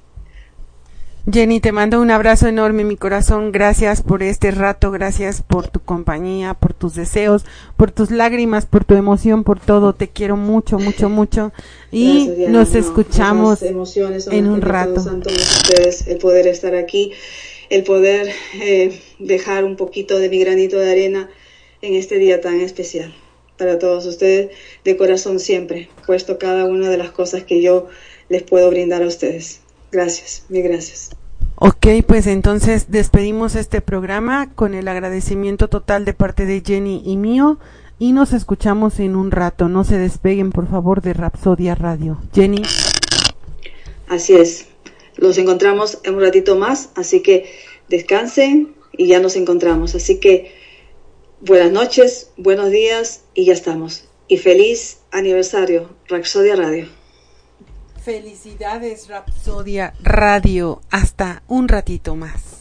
Jenny, te mando un abrazo enorme en mi corazón. Gracias por este rato, gracias por tu compañía, por tus deseos, por tus lágrimas, por tu emoción, por todo. Te quiero mucho, mucho, mucho. Y nos escuchamos en un rato. ustedes el poder estar aquí, el poder eh, dejar un poquito de mi granito de arena en este día tan especial. Para todos ustedes, de corazón siempre, puesto cada una de las cosas que yo les puedo brindar a ustedes. Gracias, mil gracias. Ok, pues entonces despedimos este programa con el agradecimiento total de parte de Jenny y mío y nos escuchamos en un rato. No se despeguen, por favor, de Rapsodia Radio. Jenny. Así es. Los encontramos en un ratito más, así que descansen y ya nos encontramos. Así que buenas noches, buenos días y ya estamos. Y feliz aniversario, Rapsodia Radio. Felicidades, Rapsodia Radio. Hasta un ratito más.